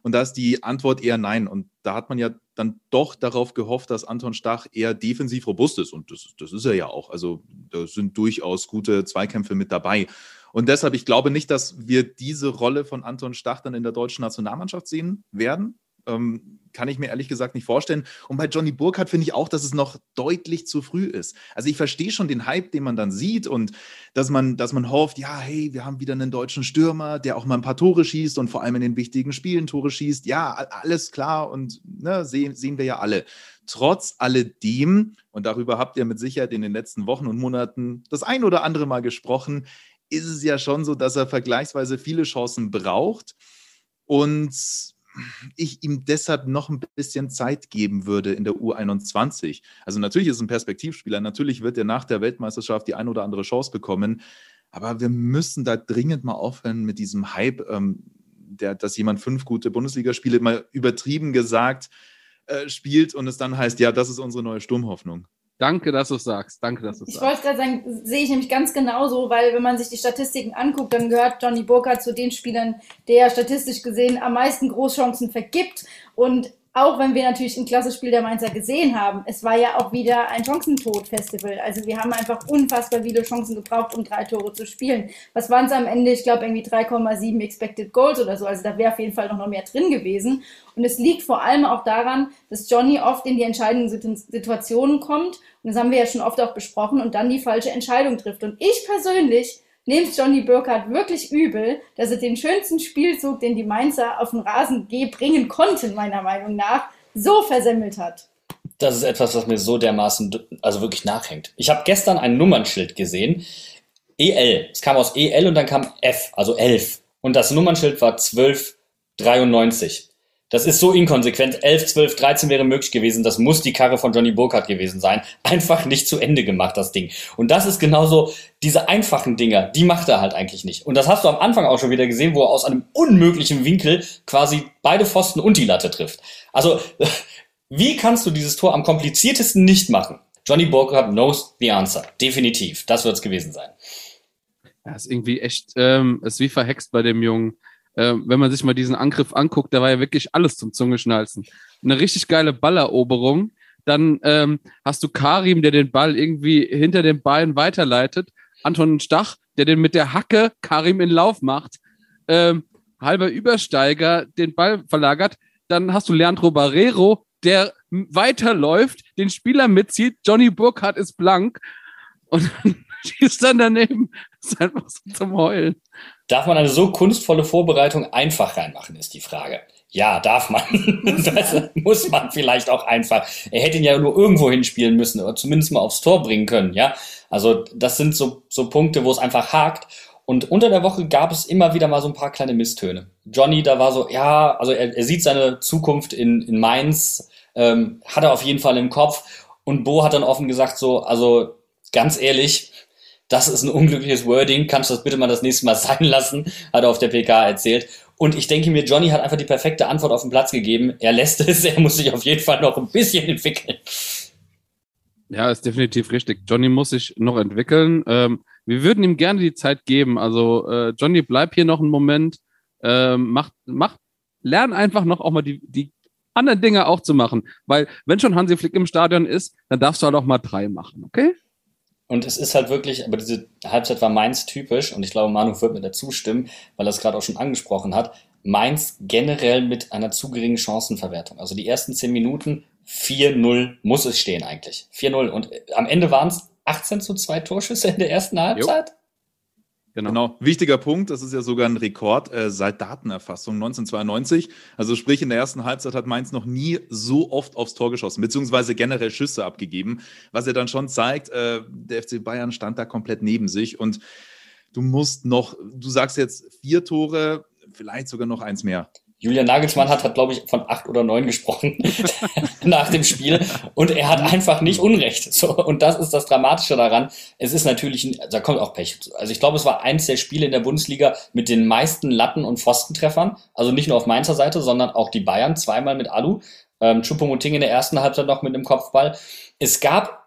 Und da ist die Antwort eher nein. Und da hat man ja dann doch darauf gehofft, dass Anton Stach eher defensiv robust ist. Und das, das ist er ja auch. Also da sind durchaus gute Zweikämpfe mit dabei. Und deshalb, ich glaube nicht, dass wir diese Rolle von Anton Stach dann in der deutschen Nationalmannschaft sehen werden. Ähm, kann ich mir ehrlich gesagt nicht vorstellen. Und bei Johnny Burkhardt finde ich auch, dass es noch deutlich zu früh ist. Also ich verstehe schon den Hype, den man dann sieht und dass man, dass man hofft, ja, hey, wir haben wieder einen deutschen Stürmer, der auch mal ein paar Tore schießt und vor allem in den wichtigen Spielen Tore schießt. Ja, alles klar und ne, sehen, sehen wir ja alle. Trotz alledem, und darüber habt ihr mit Sicherheit in den letzten Wochen und Monaten das ein oder andere Mal gesprochen, ist es ja schon so, dass er vergleichsweise viele Chancen braucht und ich ihm deshalb noch ein bisschen Zeit geben würde in der U21. Also natürlich ist es ein Perspektivspieler, natürlich wird er nach der Weltmeisterschaft die ein oder andere Chance bekommen, aber wir müssen da dringend mal aufhören mit diesem Hype, ähm, der, dass jemand fünf gute Bundesligaspiele mal übertrieben gesagt äh, spielt und es dann heißt, ja, das ist unsere neue Sturmhoffnung. Danke, dass du es sagst. Danke, dass du Ich sagst. wollte gerade sagen, sehe ich nämlich ganz genauso, weil wenn man sich die Statistiken anguckt, dann gehört Johnny Burkhardt zu den Spielern, der statistisch gesehen am meisten Großchancen vergibt. Und auch wenn wir natürlich ein klasse Spiel der Mainzer gesehen haben, es war ja auch wieder ein Chancentod-Festival. Also wir haben einfach unfassbar viele Chancen gebraucht, um drei Tore zu spielen. Was waren es am Ende? Ich glaube irgendwie 3,7 Expected Goals oder so. Also da wäre auf jeden Fall noch, noch mehr drin gewesen. Und es liegt vor allem auch daran, dass Johnny oft in die entscheidenden Situ- Situationen kommt. Und das haben wir ja schon oft auch besprochen und dann die falsche Entscheidung trifft. Und ich persönlich nehme es Johnny Burkhardt wirklich übel, dass er den schönsten Spielzug, den die Mainzer auf den Rasen G bringen konnten, meiner Meinung nach, so versemmelt hat. Das ist etwas, was mir so dermaßen, also wirklich nachhängt. Ich habe gestern ein Nummernschild gesehen. EL. Es kam aus EL und dann kam F, also 11. Und das Nummernschild war 1293. Das ist so inkonsequent. 11, 12, 13 wäre möglich gewesen. Das muss die Karre von Johnny Burkhardt gewesen sein. Einfach nicht zu Ende gemacht, das Ding. Und das ist genauso, diese einfachen Dinger, die macht er halt eigentlich nicht. Und das hast du am Anfang auch schon wieder gesehen, wo er aus einem unmöglichen Winkel quasi beide Pfosten und die Latte trifft. Also, wie kannst du dieses Tor am kompliziertesten nicht machen? Johnny Burkhardt knows the answer. Definitiv. Das wird es gewesen sein. Ja, ist irgendwie echt, ähm, ist wie verhext bei dem Jungen. Ähm, wenn man sich mal diesen Angriff anguckt, da war ja wirklich alles zum Zungeschnalzen. Eine richtig geile Balleroberung. Dann ähm, hast du Karim, der den Ball irgendwie hinter den Beinen weiterleitet. Anton Stach, der den mit der Hacke Karim in Lauf macht. Ähm, halber Übersteiger den Ball verlagert. Dann hast du Leandro Barrero, der weiterläuft, den Spieler mitzieht. Johnny Burkhardt ist blank. Und dann schießt dann daneben. Das ist einfach so zum Heulen. Darf man eine so kunstvolle Vorbereitung einfach reinmachen, ist die Frage. Ja, darf man. das muss man vielleicht auch einfach. Er hätte ihn ja nur irgendwo hinspielen müssen oder zumindest mal aufs Tor bringen können, ja. Also, das sind so, so Punkte, wo es einfach hakt. Und unter der Woche gab es immer wieder mal so ein paar kleine Misstöne. Johnny, da war so, ja, also er, er sieht seine Zukunft in, in Mainz, ähm, hat er auf jeden Fall im Kopf. Und Bo hat dann offen gesagt so, also ganz ehrlich, das ist ein unglückliches Wording, kannst du das bitte mal das nächste Mal sein lassen, hat er auf der PK erzählt. Und ich denke mir, Johnny hat einfach die perfekte Antwort auf den Platz gegeben. Er lässt es, er muss sich auf jeden Fall noch ein bisschen entwickeln. Ja, ist definitiv richtig. Johnny muss sich noch entwickeln. Ähm, wir würden ihm gerne die Zeit geben. Also, äh, Johnny, bleib hier noch einen Moment. Ähm, mach, mach, lern einfach noch auch mal die, die anderen Dinge auch zu machen. Weil, wenn schon Hansi Flick im Stadion ist, dann darfst du halt auch mal drei machen, okay? Und es ist halt wirklich, aber diese Halbzeit war Mainz typisch und ich glaube, Manu wird mir dazu stimmen, weil er es gerade auch schon angesprochen hat. Mainz generell mit einer zu geringen Chancenverwertung. Also die ersten 10 Minuten 4-0 muss es stehen eigentlich. 4-0 und äh, am Ende waren es 18 zu 2 Torschüsse in der ersten Halbzeit. Genau. Genau, wichtiger Punkt, das ist ja sogar ein Rekord äh, seit Datenerfassung 1992. Also sprich, in der ersten Halbzeit hat Mainz noch nie so oft aufs Tor geschossen, beziehungsweise generell Schüsse abgegeben, was ja dann schon zeigt, äh, der FC Bayern stand da komplett neben sich und du musst noch, du sagst jetzt vier Tore, vielleicht sogar noch eins mehr. Julian Nagelsmann hat, hat glaube ich, von acht oder neun gesprochen nach dem Spiel. Und er hat einfach nicht Unrecht. So, und das ist das Dramatische daran. Es ist natürlich, ein, da kommt auch Pech. Also ich glaube, es war eins der Spiele in der Bundesliga mit den meisten Latten- und Pfostentreffern. Also nicht nur auf Mainzer Seite, sondern auch die Bayern zweimal mit Alu. Ähm, Choupo-Moting in der ersten Halbzeit noch mit einem Kopfball. Es gab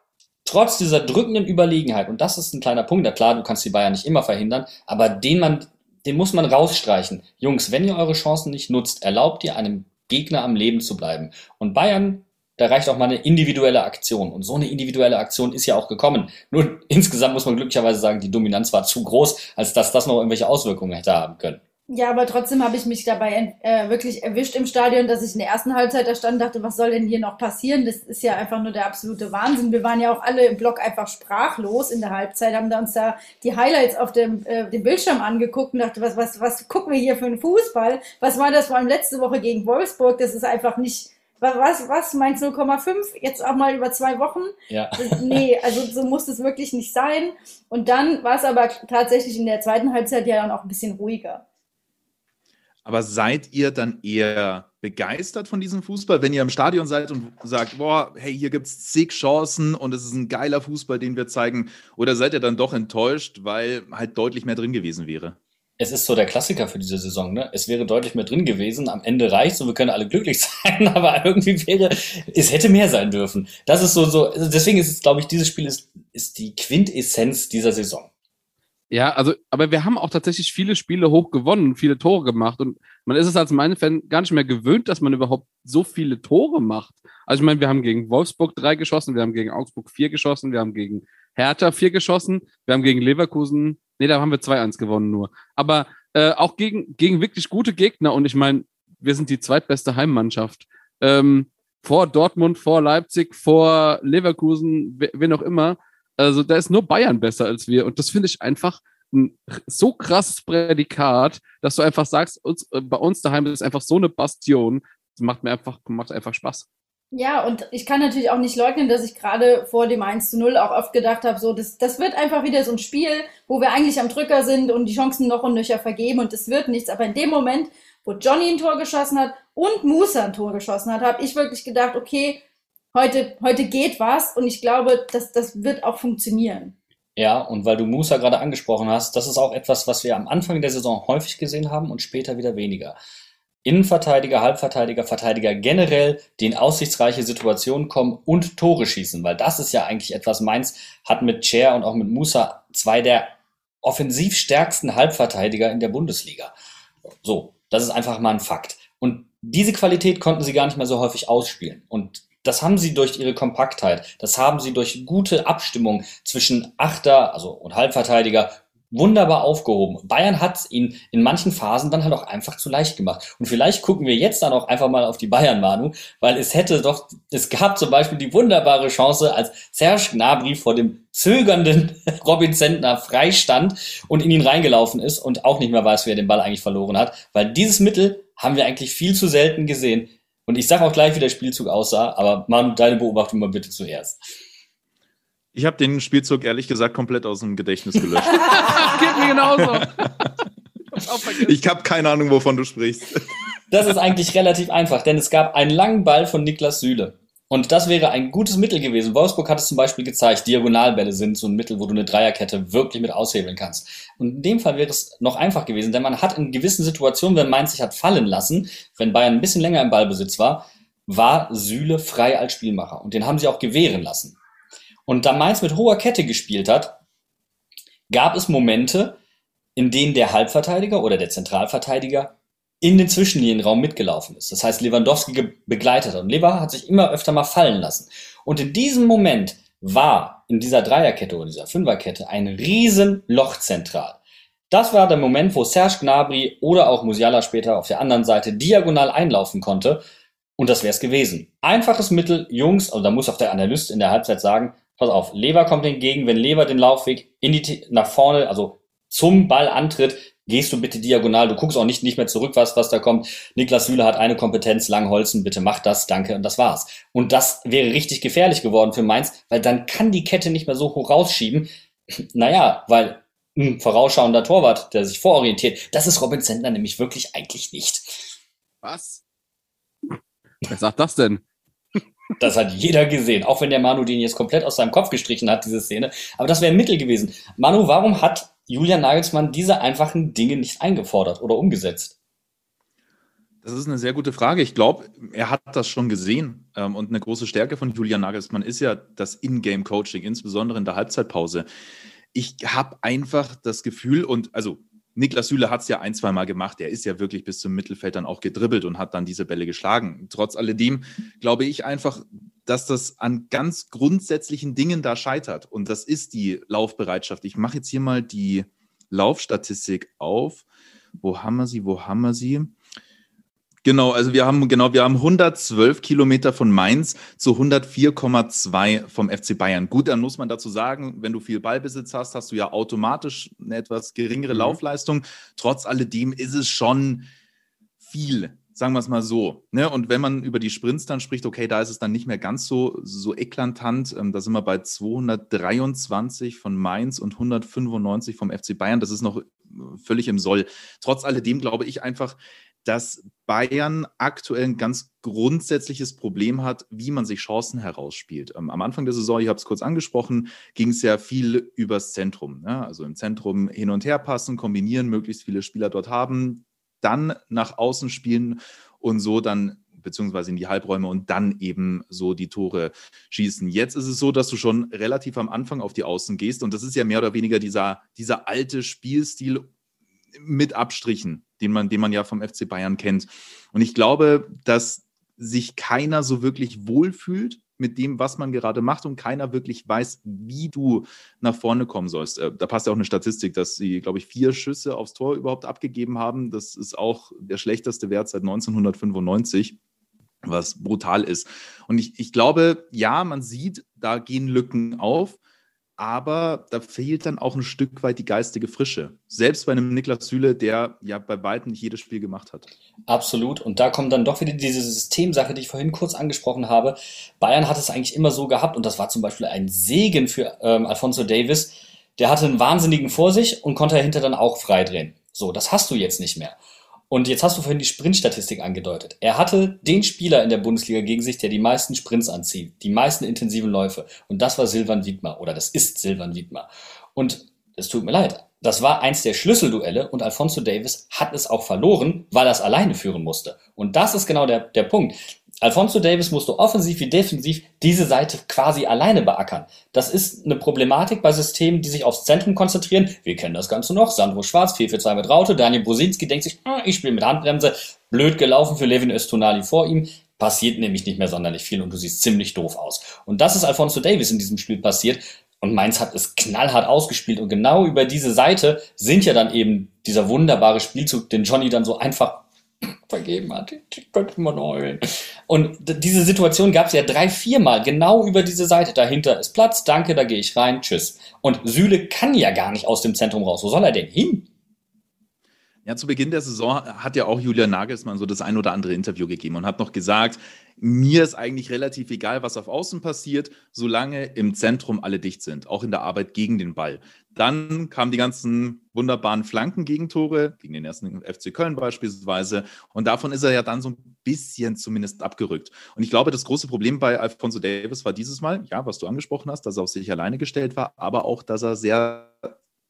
trotz dieser drückenden Überlegenheit, und das ist ein kleiner Punkt, ja klar, du kannst die Bayern nicht immer verhindern, aber den man den muss man rausstreichen. Jungs, wenn ihr eure Chancen nicht nutzt, erlaubt ihr einem Gegner am Leben zu bleiben. Und Bayern, da reicht auch mal eine individuelle Aktion. Und so eine individuelle Aktion ist ja auch gekommen. Nur insgesamt muss man glücklicherweise sagen, die Dominanz war zu groß, als dass das noch irgendwelche Auswirkungen hätte haben können. Ja, aber trotzdem habe ich mich dabei äh, wirklich erwischt im Stadion, dass ich in der ersten Halbzeit da stand und dachte, was soll denn hier noch passieren? Das ist ja einfach nur der absolute Wahnsinn. Wir waren ja auch alle im Block einfach sprachlos in der Halbzeit, haben da uns da die Highlights auf dem, äh, dem Bildschirm angeguckt und dachte, was, was, was gucken wir hier für einen Fußball? Was war das vor allem letzte Woche gegen Wolfsburg? Das ist einfach nicht, Was, was, Mainz 0,5? Jetzt auch mal über zwei Wochen? Ja. Nee, also so muss es wirklich nicht sein. Und dann war es aber tatsächlich in der zweiten Halbzeit ja dann auch ein bisschen ruhiger. Aber seid ihr dann eher begeistert von diesem Fußball, wenn ihr im Stadion seid und sagt, boah, hey, hier gibt es zig Chancen und es ist ein geiler Fußball, den wir zeigen? Oder seid ihr dann doch enttäuscht, weil halt deutlich mehr drin gewesen wäre? Es ist so der Klassiker für diese Saison, ne? Es wäre deutlich mehr drin gewesen, am Ende reicht und wir können alle glücklich sein, aber irgendwie wäre, es hätte mehr sein dürfen. Das ist so, so, deswegen ist es, glaube ich, dieses Spiel ist, ist die Quintessenz dieser Saison. Ja, also, aber wir haben auch tatsächlich viele Spiele hoch gewonnen, viele Tore gemacht und man ist es als meine Fan gar nicht mehr gewöhnt, dass man überhaupt so viele Tore macht. Also ich meine, wir haben gegen Wolfsburg drei geschossen, wir haben gegen Augsburg vier geschossen, wir haben gegen Hertha vier geschossen, wir haben gegen Leverkusen, nee, da haben wir 2-1 gewonnen nur. Aber äh, auch gegen, gegen wirklich gute Gegner und ich meine, wir sind die zweitbeste Heimmannschaft. Ähm, vor Dortmund, vor Leipzig, vor Leverkusen, wen auch immer. Also da ist nur Bayern besser als wir. Und das finde ich einfach ein so krasses Prädikat, dass du einfach sagst, uns, äh, bei uns daheim ist einfach so eine Bastion. Das macht mir einfach, macht einfach Spaß. Ja, und ich kann natürlich auch nicht leugnen, dass ich gerade vor dem 1 zu 0 auch oft gedacht habe, so, das, das wird einfach wieder so ein Spiel, wo wir eigentlich am Drücker sind und die Chancen noch und nöcher vergeben und es wird nichts. Aber in dem Moment, wo Johnny ein Tor geschossen hat und Musa ein Tor geschossen hat, habe ich wirklich gedacht, okay, heute, heute geht was und ich glaube, dass das wird auch funktionieren. Ja, und weil du Musa gerade angesprochen hast, das ist auch etwas, was wir am Anfang der Saison häufig gesehen haben und später wieder weniger. Innenverteidiger, Halbverteidiger, Verteidiger generell, die in aussichtsreiche Situationen kommen und Tore schießen, weil das ist ja eigentlich etwas, Mainz hat mit Cher und auch mit Musa zwei der offensiv stärksten Halbverteidiger in der Bundesliga. So, das ist einfach mal ein Fakt. Und diese Qualität konnten sie gar nicht mehr so häufig ausspielen. Und das haben sie durch ihre Kompaktheit, das haben sie durch gute Abstimmung zwischen Achter, also und Halbverteidiger wunderbar aufgehoben. Bayern hat es ihnen in manchen Phasen dann halt auch einfach zu leicht gemacht. Und vielleicht gucken wir jetzt dann auch einfach mal auf die Bayern, Manu, weil es hätte doch, es gab zum Beispiel die wunderbare Chance, als Serge Gnabry vor dem zögernden Robin Zentner freistand und in ihn reingelaufen ist und auch nicht mehr weiß, wer den Ball eigentlich verloren hat, weil dieses Mittel haben wir eigentlich viel zu selten gesehen. Und ich sage auch gleich, wie der Spielzug aussah, aber Manu, deine Beobachtung mal bitte zuerst. Ich habe den Spielzug ehrlich gesagt komplett aus dem Gedächtnis gelöscht. Geht mir genauso. ich habe keine Ahnung, wovon du sprichst. Das ist eigentlich relativ einfach, denn es gab einen langen Ball von Niklas Süle. Und das wäre ein gutes Mittel gewesen. Wolfsburg hat es zum Beispiel gezeigt, Diagonalbälle sind so ein Mittel, wo du eine Dreierkette wirklich mit aushebeln kannst. Und in dem Fall wäre es noch einfach gewesen, denn man hat in gewissen Situationen, wenn Mainz sich hat fallen lassen, wenn Bayern ein bisschen länger im Ballbesitz war, war Süle frei als Spielmacher. Und den haben sie auch gewähren lassen. Und da Mainz mit hoher Kette gespielt hat, gab es Momente, in denen der Halbverteidiger oder der Zentralverteidiger in den Zwischenlinienraum mitgelaufen ist. Das heißt, Lewandowski begleitet hat. Und Lever hat sich immer öfter mal fallen lassen. Und in diesem Moment war in dieser Dreierkette oder dieser Fünferkette ein riesen Loch zentral. Das war der Moment, wo Serge Gnabry oder auch Musiala später auf der anderen Seite diagonal einlaufen konnte. Und das wäre es gewesen. Einfaches Mittel, Jungs, also da muss auch der Analyst in der Halbzeit sagen, pass auf, Lever kommt entgegen, wenn Lever den Laufweg in die, nach vorne, also zum Ball antritt, gehst du bitte diagonal, du guckst auch nicht, nicht mehr zurück, was, was da kommt. Niklas Süle hat eine Kompetenz, Langholzen, bitte mach das, danke, und das war's. Und das wäre richtig gefährlich geworden für Mainz, weil dann kann die Kette nicht mehr so hoch rausschieben. Naja, weil ein hm, vorausschauender Torwart, der sich vororientiert, das ist Robin Zentner nämlich wirklich eigentlich nicht. Was? Wer sagt das denn? Das hat jeder gesehen, auch wenn der Manu den jetzt komplett aus seinem Kopf gestrichen hat, diese Szene. Aber das wäre ein Mittel gewesen. Manu, warum hat Julian Nagelsmann diese einfachen Dinge nicht eingefordert oder umgesetzt? Das ist eine sehr gute Frage. Ich glaube, er hat das schon gesehen. Ähm, und eine große Stärke von Julian Nagelsmann ist ja das In-Game-Coaching, insbesondere in der Halbzeitpause. Ich habe einfach das Gefühl, und also Niklas Süle hat es ja ein, zwei Mal gemacht. Er ist ja wirklich bis zum Mittelfeld dann auch gedribbelt und hat dann diese Bälle geschlagen. Trotz alledem glaube ich einfach, dass das an ganz grundsätzlichen Dingen da scheitert. Und das ist die Laufbereitschaft. Ich mache jetzt hier mal die Laufstatistik auf. Wo haben wir sie? Wo haben wir sie? Genau, also wir haben genau, wir haben 112 Kilometer von Mainz zu 104,2 vom FC Bayern. Gut, dann muss man dazu sagen, wenn du viel Ballbesitz hast, hast du ja automatisch eine etwas geringere mhm. Laufleistung. Trotz alledem ist es schon viel Sagen wir es mal so. Ne? Und wenn man über die Sprints dann spricht, okay, da ist es dann nicht mehr ganz so, so eklatant. Ähm, da sind wir bei 223 von Mainz und 195 vom FC Bayern. Das ist noch völlig im Soll. Trotz alledem glaube ich einfach, dass Bayern aktuell ein ganz grundsätzliches Problem hat, wie man sich Chancen herausspielt. Ähm, am Anfang der Saison, ich habe es kurz angesprochen, ging es ja viel übers Zentrum. Ne? Also im Zentrum hin und her passen, kombinieren, möglichst viele Spieler dort haben, dann nach außen spielen und so dann beziehungsweise in die Halbräume und dann eben so die Tore schießen. Jetzt ist es so, dass du schon relativ am Anfang auf die Außen gehst und das ist ja mehr oder weniger dieser, dieser alte Spielstil mit Abstrichen, den man, den man ja vom FC Bayern kennt. Und ich glaube, dass sich keiner so wirklich wohlfühlt mit dem, was man gerade macht und keiner wirklich weiß, wie du nach vorne kommen sollst. Äh, da passt ja auch eine Statistik, dass sie, glaube ich, vier Schüsse aufs Tor überhaupt abgegeben haben. Das ist auch der schlechteste Wert seit 1995 was brutal ist. Und ich, ich glaube, ja, man sieht, da gehen Lücken auf, aber da fehlt dann auch ein Stück weit die geistige Frische. Selbst bei einem Niklas Süle, der ja bei weitem nicht jedes Spiel gemacht hat. Absolut. Und da kommt dann doch wieder diese Systemsache, die ich vorhin kurz angesprochen habe. Bayern hat es eigentlich immer so gehabt, und das war zum Beispiel ein Segen für ähm, Alfonso Davis. Der hatte einen Wahnsinnigen vor sich und konnte dahinter dann auch freidrehen. So, das hast du jetzt nicht mehr. Und jetzt hast du vorhin die Sprintstatistik angedeutet. Er hatte den Spieler in der Bundesliga gegen sich, der die meisten Sprints anzieht, die meisten intensiven Läufe. Und das war Silvan Wiedmer oder das ist Silvan Wiedmer. Und es tut mir leid. Das war eins der Schlüsselduelle und Alfonso Davis hat es auch verloren, weil er es alleine führen musste. Und das ist genau der, der Punkt. Alfonso Davis musste offensiv wie defensiv diese Seite quasi alleine beackern. Das ist eine Problematik bei Systemen, die sich aufs Zentrum konzentrieren. Wir kennen das Ganze noch. Sandro Schwarz, 4-4-2 mit Raute. Daniel Brosinski denkt sich, ah, ich spiele mit Handbremse. Blöd gelaufen für Levin Östonali vor ihm. Passiert nämlich nicht mehr sonderlich viel und du siehst ziemlich doof aus. Und das ist Alfonso Davis in diesem Spiel passiert. Und Mainz hat es knallhart ausgespielt. Und genau über diese Seite sind ja dann eben dieser wunderbare Spielzug, den Johnny dann so einfach vergeben hat. Könnte mal heulen. Und diese Situation gab es ja drei, viermal genau über diese Seite. Dahinter ist Platz, danke, da gehe ich rein, tschüss. Und Süle kann ja gar nicht aus dem Zentrum raus. Wo soll er denn hin? Ja, zu Beginn der Saison hat ja auch Julian Nagelsmann so das ein oder andere Interview gegeben und hat noch gesagt, mir ist eigentlich relativ egal, was auf Außen passiert, solange im Zentrum alle dicht sind, auch in der Arbeit gegen den Ball. Dann kamen die ganzen wunderbaren Flankengegentore, gegen den ersten FC Köln beispielsweise. Und davon ist er ja dann so ein bisschen zumindest abgerückt. Und ich glaube, das große Problem bei Alfonso Davis war dieses Mal, ja, was du angesprochen hast, dass er auf sich alleine gestellt war, aber auch, dass er sehr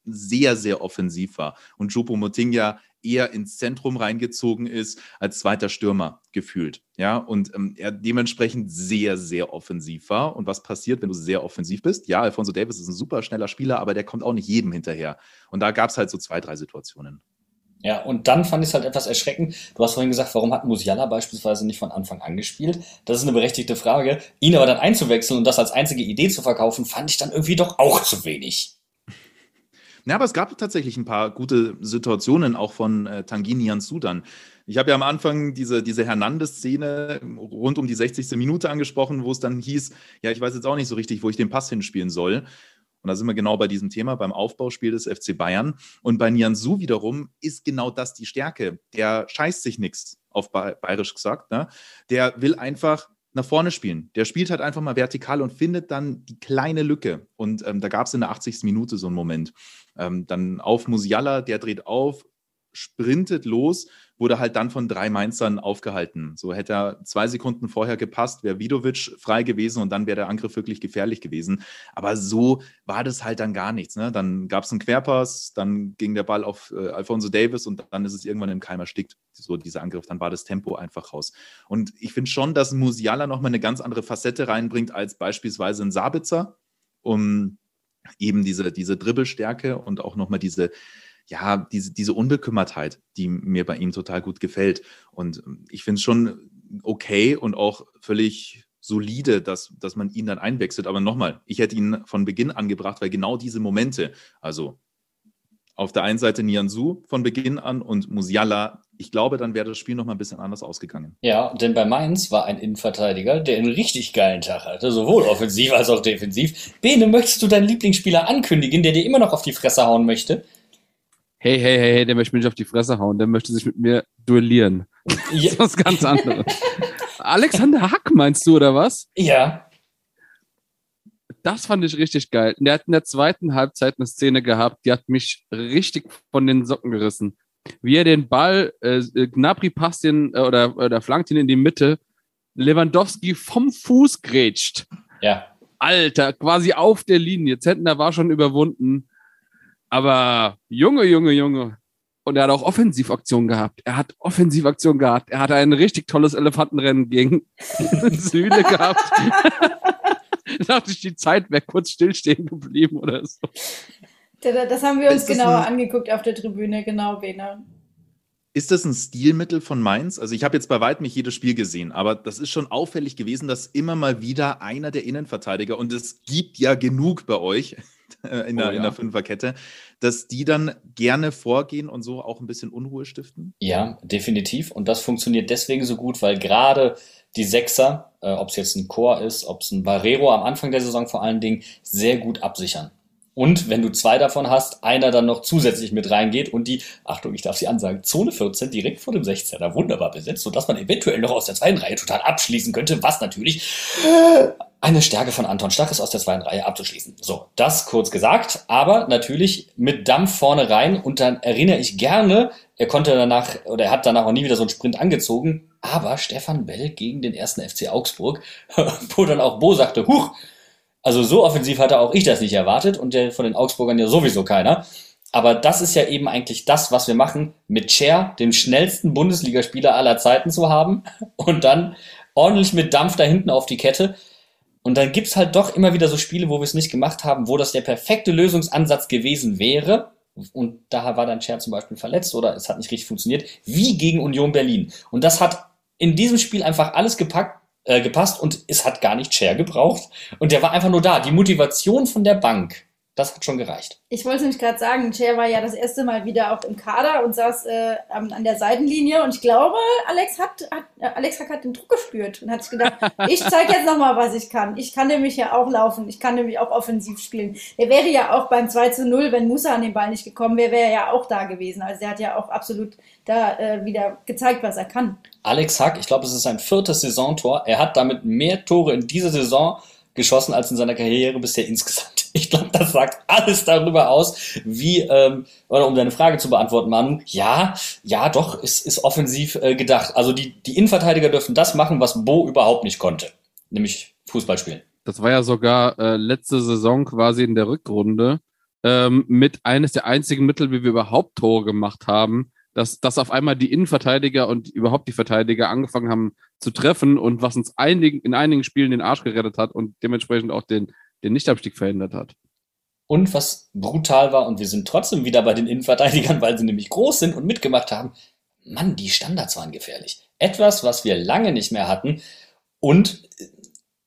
sehr, sehr offensiv war. Und Jopo Motinga eher ins Zentrum reingezogen ist als zweiter Stürmer gefühlt. Ja, und ähm, er dementsprechend sehr, sehr offensiv war. Und was passiert, wenn du sehr offensiv bist? Ja, Alfonso Davis ist ein super schneller Spieler, aber der kommt auch nicht jedem hinterher. Und da gab es halt so zwei, drei Situationen. Ja, und dann fand ich es halt etwas erschreckend. Du hast vorhin gesagt, warum hat Musiala beispielsweise nicht von Anfang an gespielt? Das ist eine berechtigte Frage. Ihn aber dann einzuwechseln und das als einzige Idee zu verkaufen, fand ich dann irgendwie doch auch zu wenig. Ja, aber es gab tatsächlich ein paar gute Situationen auch von äh, Tangini Sudan. Ich habe ja am Anfang diese, diese Hernandez-Szene rund um die 60. Minute angesprochen, wo es dann hieß, ja, ich weiß jetzt auch nicht so richtig, wo ich den Pass hinspielen soll. Und da sind wir genau bei diesem Thema, beim Aufbauspiel des FC Bayern. Und bei Nianzu wiederum ist genau das die Stärke. Der scheißt sich nichts, auf bayerisch gesagt. Ne? Der will einfach nach vorne spielen. Der spielt halt einfach mal vertikal und findet dann die kleine Lücke. Und ähm, da gab es in der 80. Minute so einen Moment. Ähm, dann auf Musiala, der dreht auf, sprintet los, wurde halt dann von drei Mainzern aufgehalten. So hätte er zwei Sekunden vorher gepasst, wäre Vidovic frei gewesen und dann wäre der Angriff wirklich gefährlich gewesen. Aber so war das halt dann gar nichts. Ne? Dann gab es einen Querpass, dann ging der Ball auf äh, Alfonso Davis und dann ist es irgendwann im Keim erstickt, so dieser Angriff. Dann war das Tempo einfach raus. Und ich finde schon, dass Musiala nochmal eine ganz andere Facette reinbringt als beispielsweise ein Sabitzer, um eben diese, diese Dribbelstärke und auch nochmal diese, ja, diese, diese Unbekümmertheit, die mir bei ihm total gut gefällt. Und ähm, ich finde es schon okay und auch völlig solide, dass, dass man ihn dann einwechselt. Aber nochmal, ich hätte ihn von Beginn angebracht, weil genau diese Momente, also auf der einen Seite Nianzu von Beginn an und Musiala. Ich glaube, dann wäre das Spiel noch mal ein bisschen anders ausgegangen. Ja, denn bei Mainz war ein Innenverteidiger, der einen richtig geilen Tag hatte, sowohl offensiv als auch defensiv. Bene, möchtest du deinen Lieblingsspieler ankündigen, der dir immer noch auf die Fresse hauen möchte? Hey, hey, hey, hey, der möchte mich auf die Fresse hauen, der möchte sich mit mir duellieren. Ja, Das ist was ganz anderes. Alexander Hack meinst du, oder was? ja. Das fand ich richtig geil. Der hat in der zweiten Halbzeit eine Szene gehabt, die hat mich richtig von den Socken gerissen. Wie er den Ball, äh, Gnabry passt ihn äh, oder, oder flankt ihn in die Mitte, Lewandowski vom Fuß grätscht. ja. Alter, quasi auf der Linie. Zentner war schon überwunden. Aber Junge, Junge, Junge. Und er hat auch Offensivaktionen gehabt. Er hat Offensivaktionen gehabt. Er hat ein richtig tolles Elefantenrennen gegen Süde gehabt. da dachte ich, die Zeit wäre kurz stillstehen geblieben oder so. Da- Das haben wir uns genauer ein- angeguckt auf der Tribüne, genau, Bene. Ist das ein Stilmittel von Mainz? Also ich habe jetzt bei weitem nicht jedes Spiel gesehen, aber das ist schon auffällig gewesen, dass immer mal wieder einer der Innenverteidiger, und es gibt ja genug bei euch äh, in, der, Oh ja. in der Fünferkette, dass die dann gerne vorgehen und so auch ein bisschen Unruhe stiften? Ja, definitiv. Und das funktioniert deswegen so gut, weil gerade die Sechser, äh, ob es jetzt ein Chor ist, ob es ein Barrero am Anfang der Saison vor allen Dingen, sehr gut absichern. Und wenn du zwei davon hast, einer dann noch zusätzlich mit reingeht und die, Achtung, ich darf sie ansagen, Zone 14 direkt vor dem 16er wunderbar besetzt, sodass man eventuell noch aus der zweiten Reihe total abschließen könnte, was natürlich eine Stärke von Anton Stach ist, aus der zweiten Reihe abzuschließen. So, das kurz gesagt, aber natürlich mit Dampf vorne rein und dann erinnere ich gerne, er konnte danach oder er hat danach auch nie wieder so einen Sprint angezogen, aber Stefan Bell gegen den ersten FC Augsburg, wo dann auch Bo sagte, huch, also so offensiv hatte auch ich das nicht erwartet und der von den Augsburgern ja sowieso keiner. Aber das ist ja eben eigentlich das, was wir machen, mit Cher, dem schnellsten Bundesligaspieler aller Zeiten zu haben und dann ordentlich mit Dampf da hinten auf die Kette. Und dann gibt's halt doch immer wieder so Spiele, wo wir es nicht gemacht haben, wo das der perfekte Lösungsansatz gewesen wäre. Und da war dann Cher zum Beispiel verletzt oder es hat nicht richtig funktioniert, wie gegen Union Berlin. Und das hat in diesem Spiel einfach alles gepackt, äh, gepasst und es hat gar nicht Cher gebraucht. Und der war einfach nur da. Die Motivation von der Bank, das hat schon gereicht. Ich wollte nämlich gerade sagen, Cher war ja das erste Mal wieder auch im Kader und saß äh, an der Seitenlinie und ich glaube, Alex hat, hat äh, Alex Hack hat den Druck gespürt und hat sich gedacht, ich zeige jetzt nochmal, was ich kann. Ich kann nämlich ja auch laufen, ich kann nämlich auch offensiv spielen. Er wäre ja auch beim 2 zu 0, wenn Musa an den Ball nicht gekommen wäre, wäre er ja auch da gewesen. Also er hat ja auch absolut da äh, wieder gezeigt, was er kann. Alex Hack, ich glaube, es ist sein viertes Saisontor. Er hat damit mehr Tore in dieser Saison geschossen als in seiner Karriere bisher insgesamt. Ich glaube, das sagt alles darüber aus, wie, ähm, oder um deine Frage zu beantworten, Manu, ja, ja, doch, es ist offensiv äh, gedacht. Also die, die Innenverteidiger dürfen das machen, was Bo überhaupt nicht konnte, nämlich Fußball spielen. Das war ja sogar äh, letzte Saison quasi in der Rückrunde ähm, mit eines der einzigen Mittel, wie wir überhaupt Tore gemacht haben, dass, dass auf einmal die Innenverteidiger und überhaupt die Verteidiger angefangen haben zu treffen und was uns einigen, in einigen Spielen den Arsch gerettet hat und dementsprechend auch den, den Nichtabstieg verhindert hat. Und was brutal war, und wir sind trotzdem wieder bei den Innenverteidigern, weil sie nämlich groß sind und mitgemacht haben, Mann, die Standards waren gefährlich. Etwas, was wir lange nicht mehr hatten. Und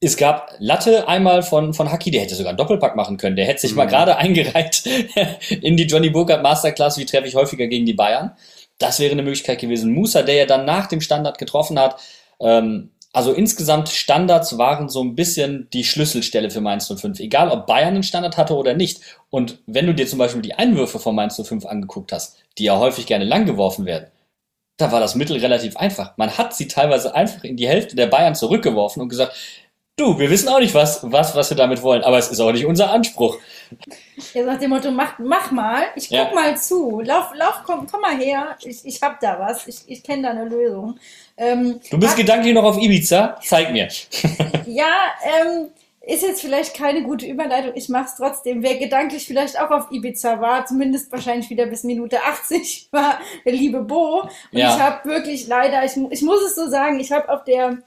es gab Latte einmal von, von Haki, der hätte sogar einen Doppelpack machen können. Der hätte sich mal Mhm. gerade eingereiht in die Johnny Burkhardt Masterclass, wie treffe ich häufiger gegen die Bayern. Das wäre eine Möglichkeit gewesen. Musa, der ja dann nach dem Standard getroffen hat. Ähm, also insgesamt Standards waren so ein bisschen die Schlüsselstelle für Mainz 05. Egal, ob Bayern einen Standard hatte oder nicht. Und wenn du dir zum Beispiel die Einwürfe von Mainz 05 angeguckt hast, die ja häufig gerne lang geworfen werden, da war das Mittel relativ einfach. Man hat sie teilweise einfach in die Hälfte der Bayern zurückgeworfen und gesagt, du, wir wissen auch nicht, was, was, was wir damit wollen, aber es ist auch nicht unser Anspruch. Er sagt dem Motto, mach, mach mal, ich guck Ja. mal zu, lauf, lauf, komm, komm mal her, ich, ich hab da was, ich, ich kenne da eine Lösung. Ähm, Du bist gedanklich noch auf Ibiza? Zeig mir. Ja, ähm, ist jetzt vielleicht keine gute Überleitung, ich mach's trotzdem. Wer gedanklich vielleicht auch auf Ibiza war, zumindest wahrscheinlich wieder bis Minute 80, war der liebe Bo. Und Ja. ich habe wirklich leider, ich, ich muss es so sagen, ich habe auf der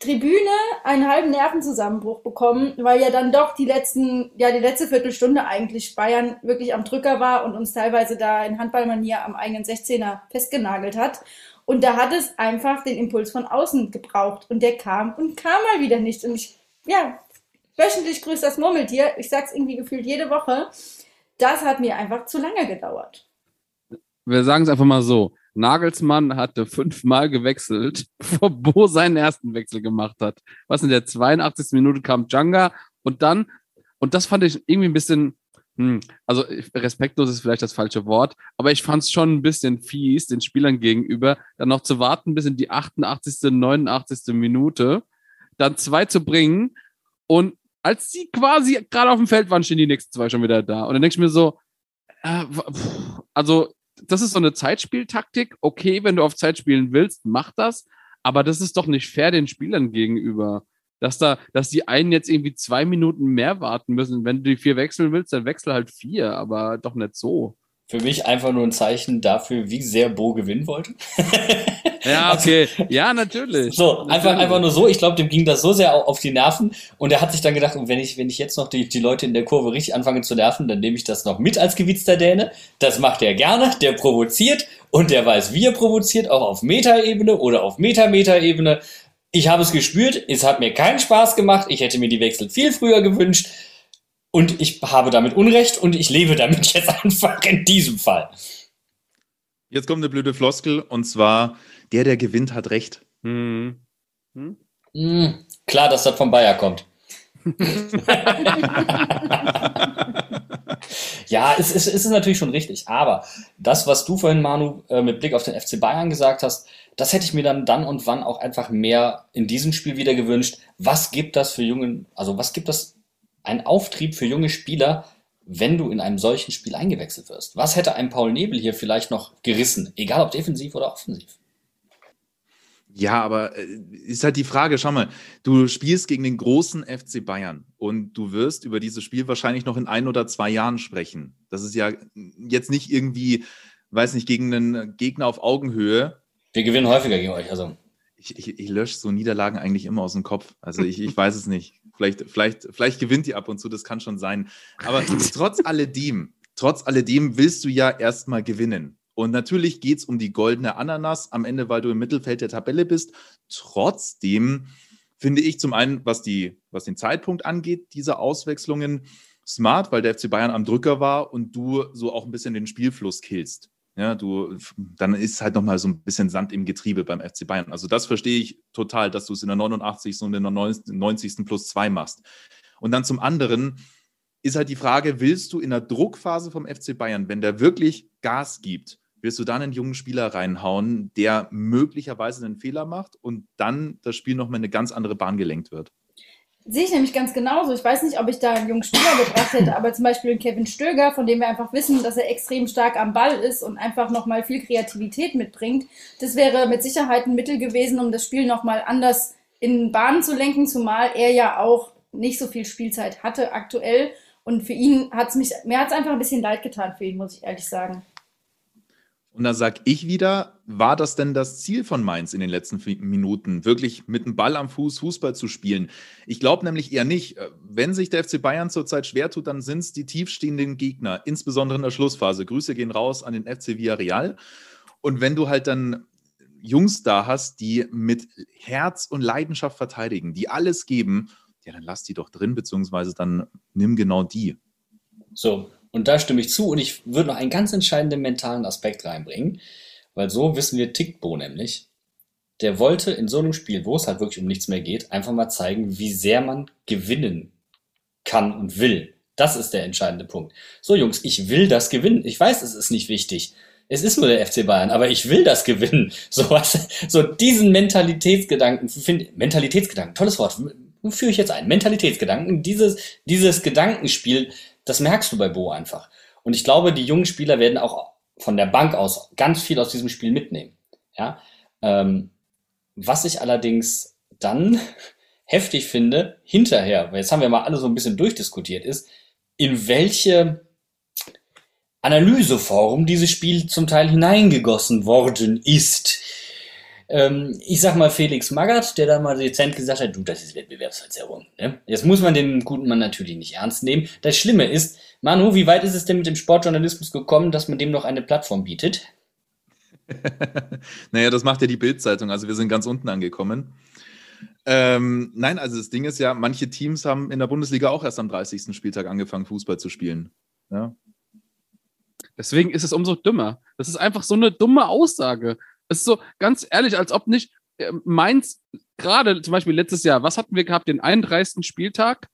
Tribüne einen halben Nervenzusammenbruch bekommen, weil ja dann doch die letzten, ja, die letzte Viertelstunde eigentlich Bayern wirklich am Drücker war und uns teilweise da in Handballmanier am eigenen 16er festgenagelt hat. Und da hat es einfach den Impuls von außen gebraucht. Und der kam und kam mal wieder nicht. Und ich, ja, wöchentlich grüßt das Murmeltier. Ich sag's irgendwie gefühlt jede Woche. Das hat mir einfach zu lange gedauert. Wir sagen es einfach mal so. Nagelsmann hatte fünfmal gewechselt, bevor Bo seinen ersten Wechsel gemacht hat. Was in der 82. Minute kam Djanga und dann, und das fand ich irgendwie ein bisschen also respektlos ist vielleicht das falsche Wort, aber ich fand es schon ein bisschen fies, den Spielern gegenüber, dann noch zu warten bis in die 88., 89. Minute, dann zwei zu bringen und als sie quasi gerade auf dem Feld waren, stehen die nächsten zwei schon wieder da. Und dann denke ich mir so, äh, also das ist so eine Zeitspieltaktik. Okay, wenn du auf Zeit spielen willst, mach das. Aber das ist doch nicht fair den Spielern gegenüber dass da, dass die einen jetzt irgendwie zwei Minuten mehr warten müssen. Wenn du die vier wechseln willst, dann wechsel halt vier, aber doch nicht so. Für mich einfach nur ein Zeichen dafür, wie sehr Bo gewinnen wollte. ja, okay. Ja, natürlich. So, natürlich. einfach, einfach nur so. Ich glaube, dem ging das so sehr auf die Nerven. Und er hat sich dann gedacht, wenn ich, wenn ich jetzt noch die, die Leute in der Kurve richtig anfange zu nerven, dann nehme ich das noch mit als gewitzter Däne. Das macht er gerne. Der provoziert. Und der weiß, wie er provoziert, auch auf Metaebene oder auf Meta-Meta-Ebene. Ich habe es gespürt, es hat mir keinen Spaß gemacht, ich hätte mir die Wechsel viel früher gewünscht und ich habe damit Unrecht und ich lebe damit jetzt einfach in diesem Fall. Jetzt kommt eine blöde Floskel und zwar, der, der gewinnt, hat Recht. Hm. Hm? Hm, klar, dass das von Bayer kommt. ja, es, es, es, ist natürlich schon richtig. Aber das, was du vorhin, Manu, äh, mit Blick auf den FC Bayern gesagt hast, das hätte ich mir dann dann und wann auch einfach mehr in diesem Spiel wieder gewünscht. Was gibt das für jungen, also was gibt das ein Auftrieb für junge Spieler, wenn du in einem solchen Spiel eingewechselt wirst? Was hätte ein Paul Nebel hier vielleicht noch gerissen? Egal ob defensiv oder offensiv. Ja, aber äh, ist halt die Frage, schau mal, du spielst gegen den großen FC Bayern und du wirst über dieses Spiel wahrscheinlich noch in ein oder zwei Jahren sprechen. Das ist ja jetzt nicht irgendwie, weiß nicht, gegen einen Gegner auf Augenhöhe. Wir gewinnen häufiger gegen euch, also. Ich, ich, ich lösche so Niederlagen eigentlich immer aus dem Kopf. Also ich, ich weiß es nicht. Vielleicht, vielleicht, vielleicht gewinnt ihr ab und zu, das kann schon sein. Aber trotz alledem, trotz alledem willst du ja erstmal gewinnen. Und natürlich geht es um die goldene Ananas am Ende, weil du im Mittelfeld der Tabelle bist. Trotzdem finde ich zum einen, was, die, was den Zeitpunkt angeht, diese Auswechslungen smart, weil der FC Bayern am Drücker war und du so auch ein bisschen den Spielfluss killst. Ja, du, dann ist halt nochmal so ein bisschen Sand im Getriebe beim FC Bayern. Also das verstehe ich total, dass du es in der 89. und in der 90. plus 2 machst. Und dann zum anderen ist halt die Frage, willst du in der Druckphase vom FC Bayern, wenn der wirklich Gas gibt, willst du dann einen jungen Spieler reinhauen, der möglicherweise einen Fehler macht und dann das Spiel nochmal in eine ganz andere Bahn gelenkt wird? Sehe ich nämlich ganz genauso. Ich weiß nicht, ob ich da einen jungen Spieler gebracht hätte, aber zum Beispiel Kevin Stöger, von dem wir einfach wissen, dass er extrem stark am Ball ist und einfach nochmal viel Kreativität mitbringt. Das wäre mit Sicherheit ein Mittel gewesen, um das Spiel nochmal anders in Bahnen zu lenken, zumal er ja auch nicht so viel Spielzeit hatte aktuell. Und für ihn hat es mich, mir hat es einfach ein bisschen leid getan für ihn, muss ich ehrlich sagen. Und da sage ich wieder, war das denn das Ziel von Mainz in den letzten Minuten, wirklich mit dem Ball am Fuß Fußball zu spielen? Ich glaube nämlich eher nicht. Äh, wenn sich der FC Bayern zurzeit schwer tut, dann sind es die tiefstehenden Gegner, insbesondere in der Schlussphase. Grüße gehen raus an den FC Villarreal. Und wenn du halt dann Jungs da hast, die mit Herz und Leidenschaft verteidigen, die alles geben, ja, dann lass die doch drin, beziehungsweise dann nimm genau die. So, und da stimme ich zu und ich würde noch einen ganz entscheidenden mentalen Aspekt reinbringen, weil so wissen wir Tickbo nämlich. Der wollte in so einem Spiel, wo es halt wirklich um nichts mehr geht, einfach mal zeigen, wie sehr man gewinnen kann und will. Das ist der entscheidende Punkt. So Jungs, ich will das gewinnen. Ich weiß, es ist nicht wichtig. Es ist nur der FC Bayern, aber ich will das gewinnen. So was, so diesen Mentalitätsgedanken, finde Mentalitätsgedanken, tolles Wort, führe ich jetzt ein. Mentalitätsgedanken, dieses, dieses Gedankenspiel, das merkst du bei Bo einfach. Und ich glaube, die jungen Spieler werden auch von der Bank aus ganz viel aus diesem Spiel mitnehmen. Ja? Ähm, was ich allerdings dann heftig finde, hinterher, weil jetzt haben wir mal alle so ein bisschen durchdiskutiert, ist, in welche Analyseform dieses Spiel zum Teil hineingegossen worden ist ähm, ich sag mal Felix Magath, der da mal dezent gesagt hat, du, das ist Wettbewerbsverzerrung. Ne? Jetzt muss man den guten Mann natürlich nicht ernst nehmen. Das Schlimme ist, Manu, wie weit ist es denn mit dem Sportjournalismus gekommen, dass man dem noch eine Plattform bietet? naja, das macht ja die Bildzeitung. Also wir sind ganz unten angekommen. Ähm, nein, also das Ding ist ja, manche Teams haben in der Bundesliga auch erst am 30. Spieltag angefangen, Fußball zu spielen. Ja. Deswegen ist es umso dümmer. Das ist einfach so eine dumme Aussage. Es ist so ganz ehrlich, als ob nicht äh, Mainz gerade zum Beispiel letztes Jahr, was hatten wir gehabt, den 31. Spieltag?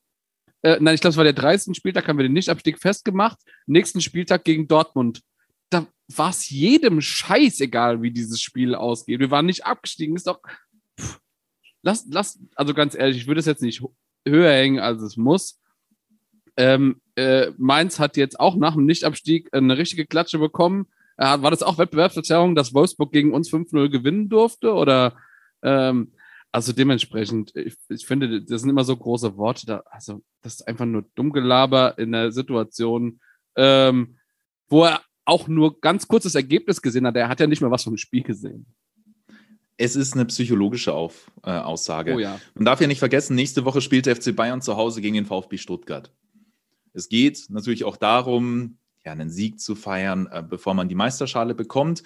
Äh, nein, ich glaube, es war der 30. Spieltag, haben wir den Nichtabstieg festgemacht. Nächsten Spieltag gegen Dortmund. Da war es jedem scheißegal, wie dieses Spiel ausgeht. Wir waren nicht abgestiegen. Ist doch. Pff, lass, lass, also ganz ehrlich, ich würde es jetzt nicht höher hängen, als es muss. Ähm, äh, Mainz hat jetzt auch nach dem Nichtabstieg eine richtige Klatsche bekommen. Äh, war das auch Wettbewerbsverzerrung, dass Wolfsburg gegen uns 5-0 gewinnen durfte? Oder ähm, also dementsprechend, ich, ich, finde, das sind immer so große Worte. Da, also, das ist einfach nur Dummgelaber in der Situation, ähm, wo er auch nur ganz kurzes Ergebnis gesehen hat. Er hat ja nicht mehr was vom Spiel gesehen. Es ist eine psychologische Auf, äh, Aussage. Oh ja. Man darf ja nicht vergessen, nächste Woche spielt der FC Bayern zu Hause gegen den VfB Stuttgart. Es geht natürlich auch darum, ja, einen Sieg zu feiern, äh, bevor man die Meisterschale bekommt.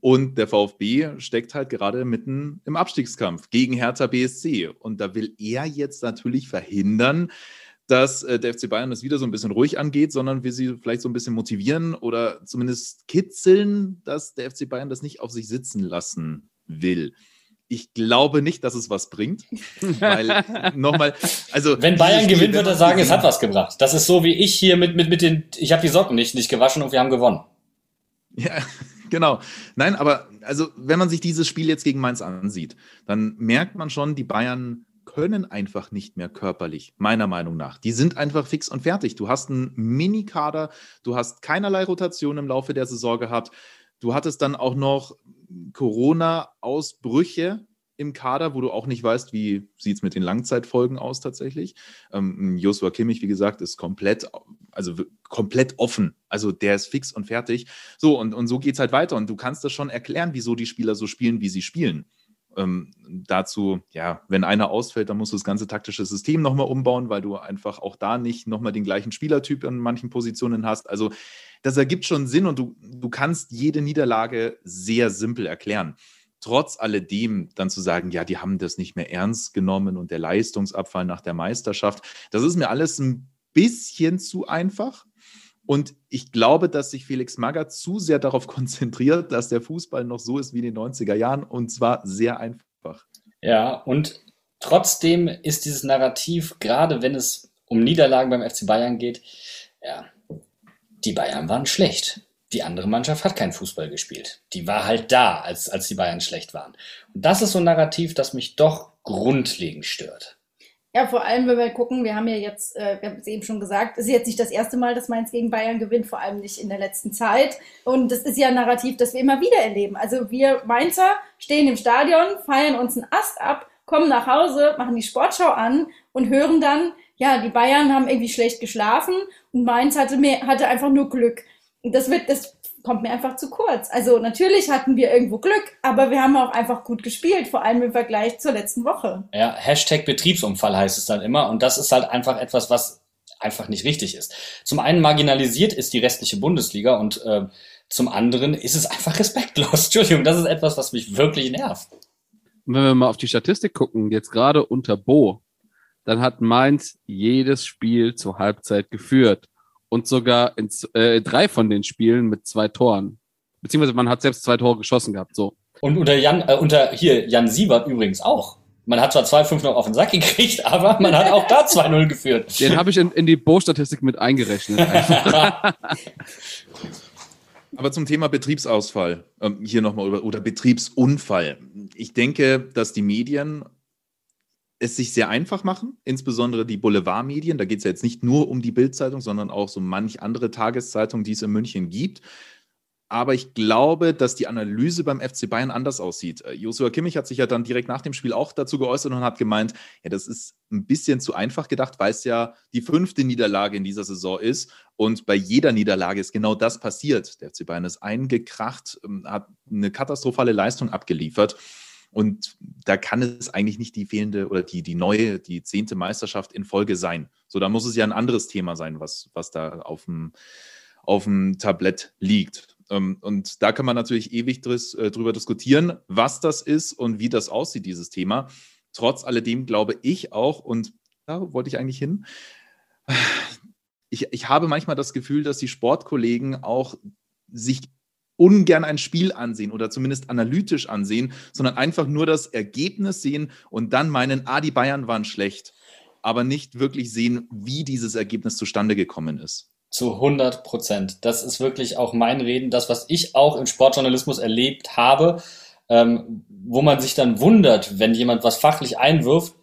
Und der VfB steckt halt gerade mitten im Abstiegskampf gegen Hertha BSC. Und da will er jetzt natürlich verhindern, dass äh, der FC Bayern das wieder so ein bisschen ruhig angeht, sondern will sie vielleicht so ein bisschen motivieren oder zumindest kitzeln, dass der FC Bayern das nicht auf sich sitzen lassen will. Ich glaube nicht, dass es was bringt. Weil nochmal, also. Wenn Bayern gewinnt, wird er sagen, es hat was gebracht. Das ist so wie ich hier mit, mit, mit den, ich habe die Socken nicht, nicht gewaschen und wir haben gewonnen. Ja, genau. Nein, aber also, wenn man sich dieses Spiel jetzt gegen Mainz ansieht, dann merkt man schon, die Bayern können einfach nicht mehr körperlich, meiner Meinung nach. Die sind einfach fix und fertig. Du hast einen Mini-Kader, du hast keinerlei Rotation im Laufe der Saison gehabt. Du hattest dann auch noch Corona-Ausbrüche im Kader, wo du auch nicht weißt, wie sieht es mit den Langzeitfolgen aus tatsächlich. Ähm, Joshua Kimmich, wie gesagt, ist komplett, also komplett offen. Also der ist fix und fertig. So, und, und so geht es halt weiter. Und du kannst das schon erklären, wieso die Spieler so spielen, wie sie spielen. Ähm, dazu, ja, wenn einer ausfällt, dann musst du das ganze taktische System nochmal umbauen, weil du einfach auch da nicht nochmal den gleichen Spielertyp in manchen Positionen hast. Also das ergibt schon Sinn und du, du kannst jede Niederlage sehr simpel erklären. Trotz alledem dann zu sagen, ja, die haben das nicht mehr ernst genommen und der Leistungsabfall nach der Meisterschaft, das ist mir alles ein bisschen zu einfach. Und ich glaube, dass sich Felix Magath zu sehr darauf konzentriert, dass der Fußball noch so ist wie in den 90er Jahren und zwar sehr einfach. Ja, und trotzdem ist dieses Narrativ, gerade wenn es um Niederlagen beim FC Bayern geht, ja, die Bayern waren schlecht. Die andere Mannschaft hat keinen Fußball gespielt. Die war halt da, als, als die Bayern schlecht waren. Und das ist so ein Narrativ, das mich doch grundlegend stört. Ja, vor allem, wenn wir gucken, wir haben ja jetzt, äh, wir haben es eben schon gesagt, es ist jetzt nicht das erste Mal, dass Mainz gegen Bayern gewinnt, vor allem nicht in der letzten Zeit. Und das ist ja ein Narrativ, das wir immer wieder erleben. Also wir Mainzer stehen im Stadion, feiern uns einen Ast ab, kommen nach Hause, machen die Sportschau an und hören dann, ja, die Bayern haben irgendwie schlecht geschlafen und Mainz hatte, mehr, hatte einfach nur Glück. Und das wird, das kommt mir einfach zu kurz. Also natürlich hatten wir irgendwo Glück, aber wir haben auch einfach gut gespielt, vor allem im Vergleich zur letzten Woche. Ja, Hashtag Betriebsunfall heißt es dann immer und das ist halt einfach etwas, was einfach nicht richtig ist. Zum einen marginalisiert ist die restliche Bundesliga und äh, zum anderen ist es einfach respektlos. Entschuldigung, das ist etwas, was mich wirklich nervt. Und wenn wir mal auf die Statistik gucken, jetzt gerade unter Bo, dann hat Mainz jedes Spiel zur Halbzeit geführt und sogar in äh, drei von den Spielen mit zwei Toren. Beziehungsweise man hat selbst zwei Tore geschossen gehabt, so. Und unter Jan, äh, unter hier Jan Siebert übrigens auch. Man hat zwar 2-5 noch auf den Sack gekriegt, aber man hat auch da 2-0 geführt. Den habe ich in, in die Bo-Statistik mit eingerechnet. Aber zum Thema Betriebsausfall, ähm, hier nochmal, oder Betriebsunfall. Ich denke, dass die Medien es sich sehr einfach machen, insbesondere die Boulevardmedien. Da geht es ja jetzt nicht nur um die Bildzeitung, sondern auch so manch andere Tageszeitung, die es in München gibt. Aber ich glaube, dass die Analyse beim FC Bayern anders aussieht. Äh, Joshua Kimmich hat sich ja dann direkt nach dem Spiel auch dazu geäußert und hat gemeint, ja, das ist ein bisschen zu einfach gedacht, weil es ja die fünfte Niederlage in dieser Saison ist. Und bei jeder Niederlage ist genau das passiert. Der FC Bayern ist eingekracht, ähm, hat eine katastrophale Leistung abgeliefert. Und da kann es eigentlich nicht die fehlende oder die, die neue, die zehnte Meisterschaft in Folge sein. So, da muss es ja ein anderes Thema sein, was, was da auf dem, auf dem Tablett liegt. Ähm, und da kann man natürlich ewig äh, drüber diskutieren, was das ist und wie das aussieht, dieses Thema. Trotz alledem glaube ich auch, und da wollte ich eigentlich hin, ich, ich habe manchmal das Gefühl, dass die Sportkollegen auch sich ungern ein Spiel ansehen oder zumindest analytisch ansehen, sondern einfach nur das Ergebnis sehen und dann meinen, ah, die Bayern waren schlecht. aber nicht wirklich sehen, wie dieses Ergebnis zustande gekommen ist. Zu 100 Prozent. Das ist wirklich auch mein Reden, das, was ich auch im Sportjournalismus erlebt habe, ähm, wo man sich dann wundert, wenn jemand was fachlich einwirft.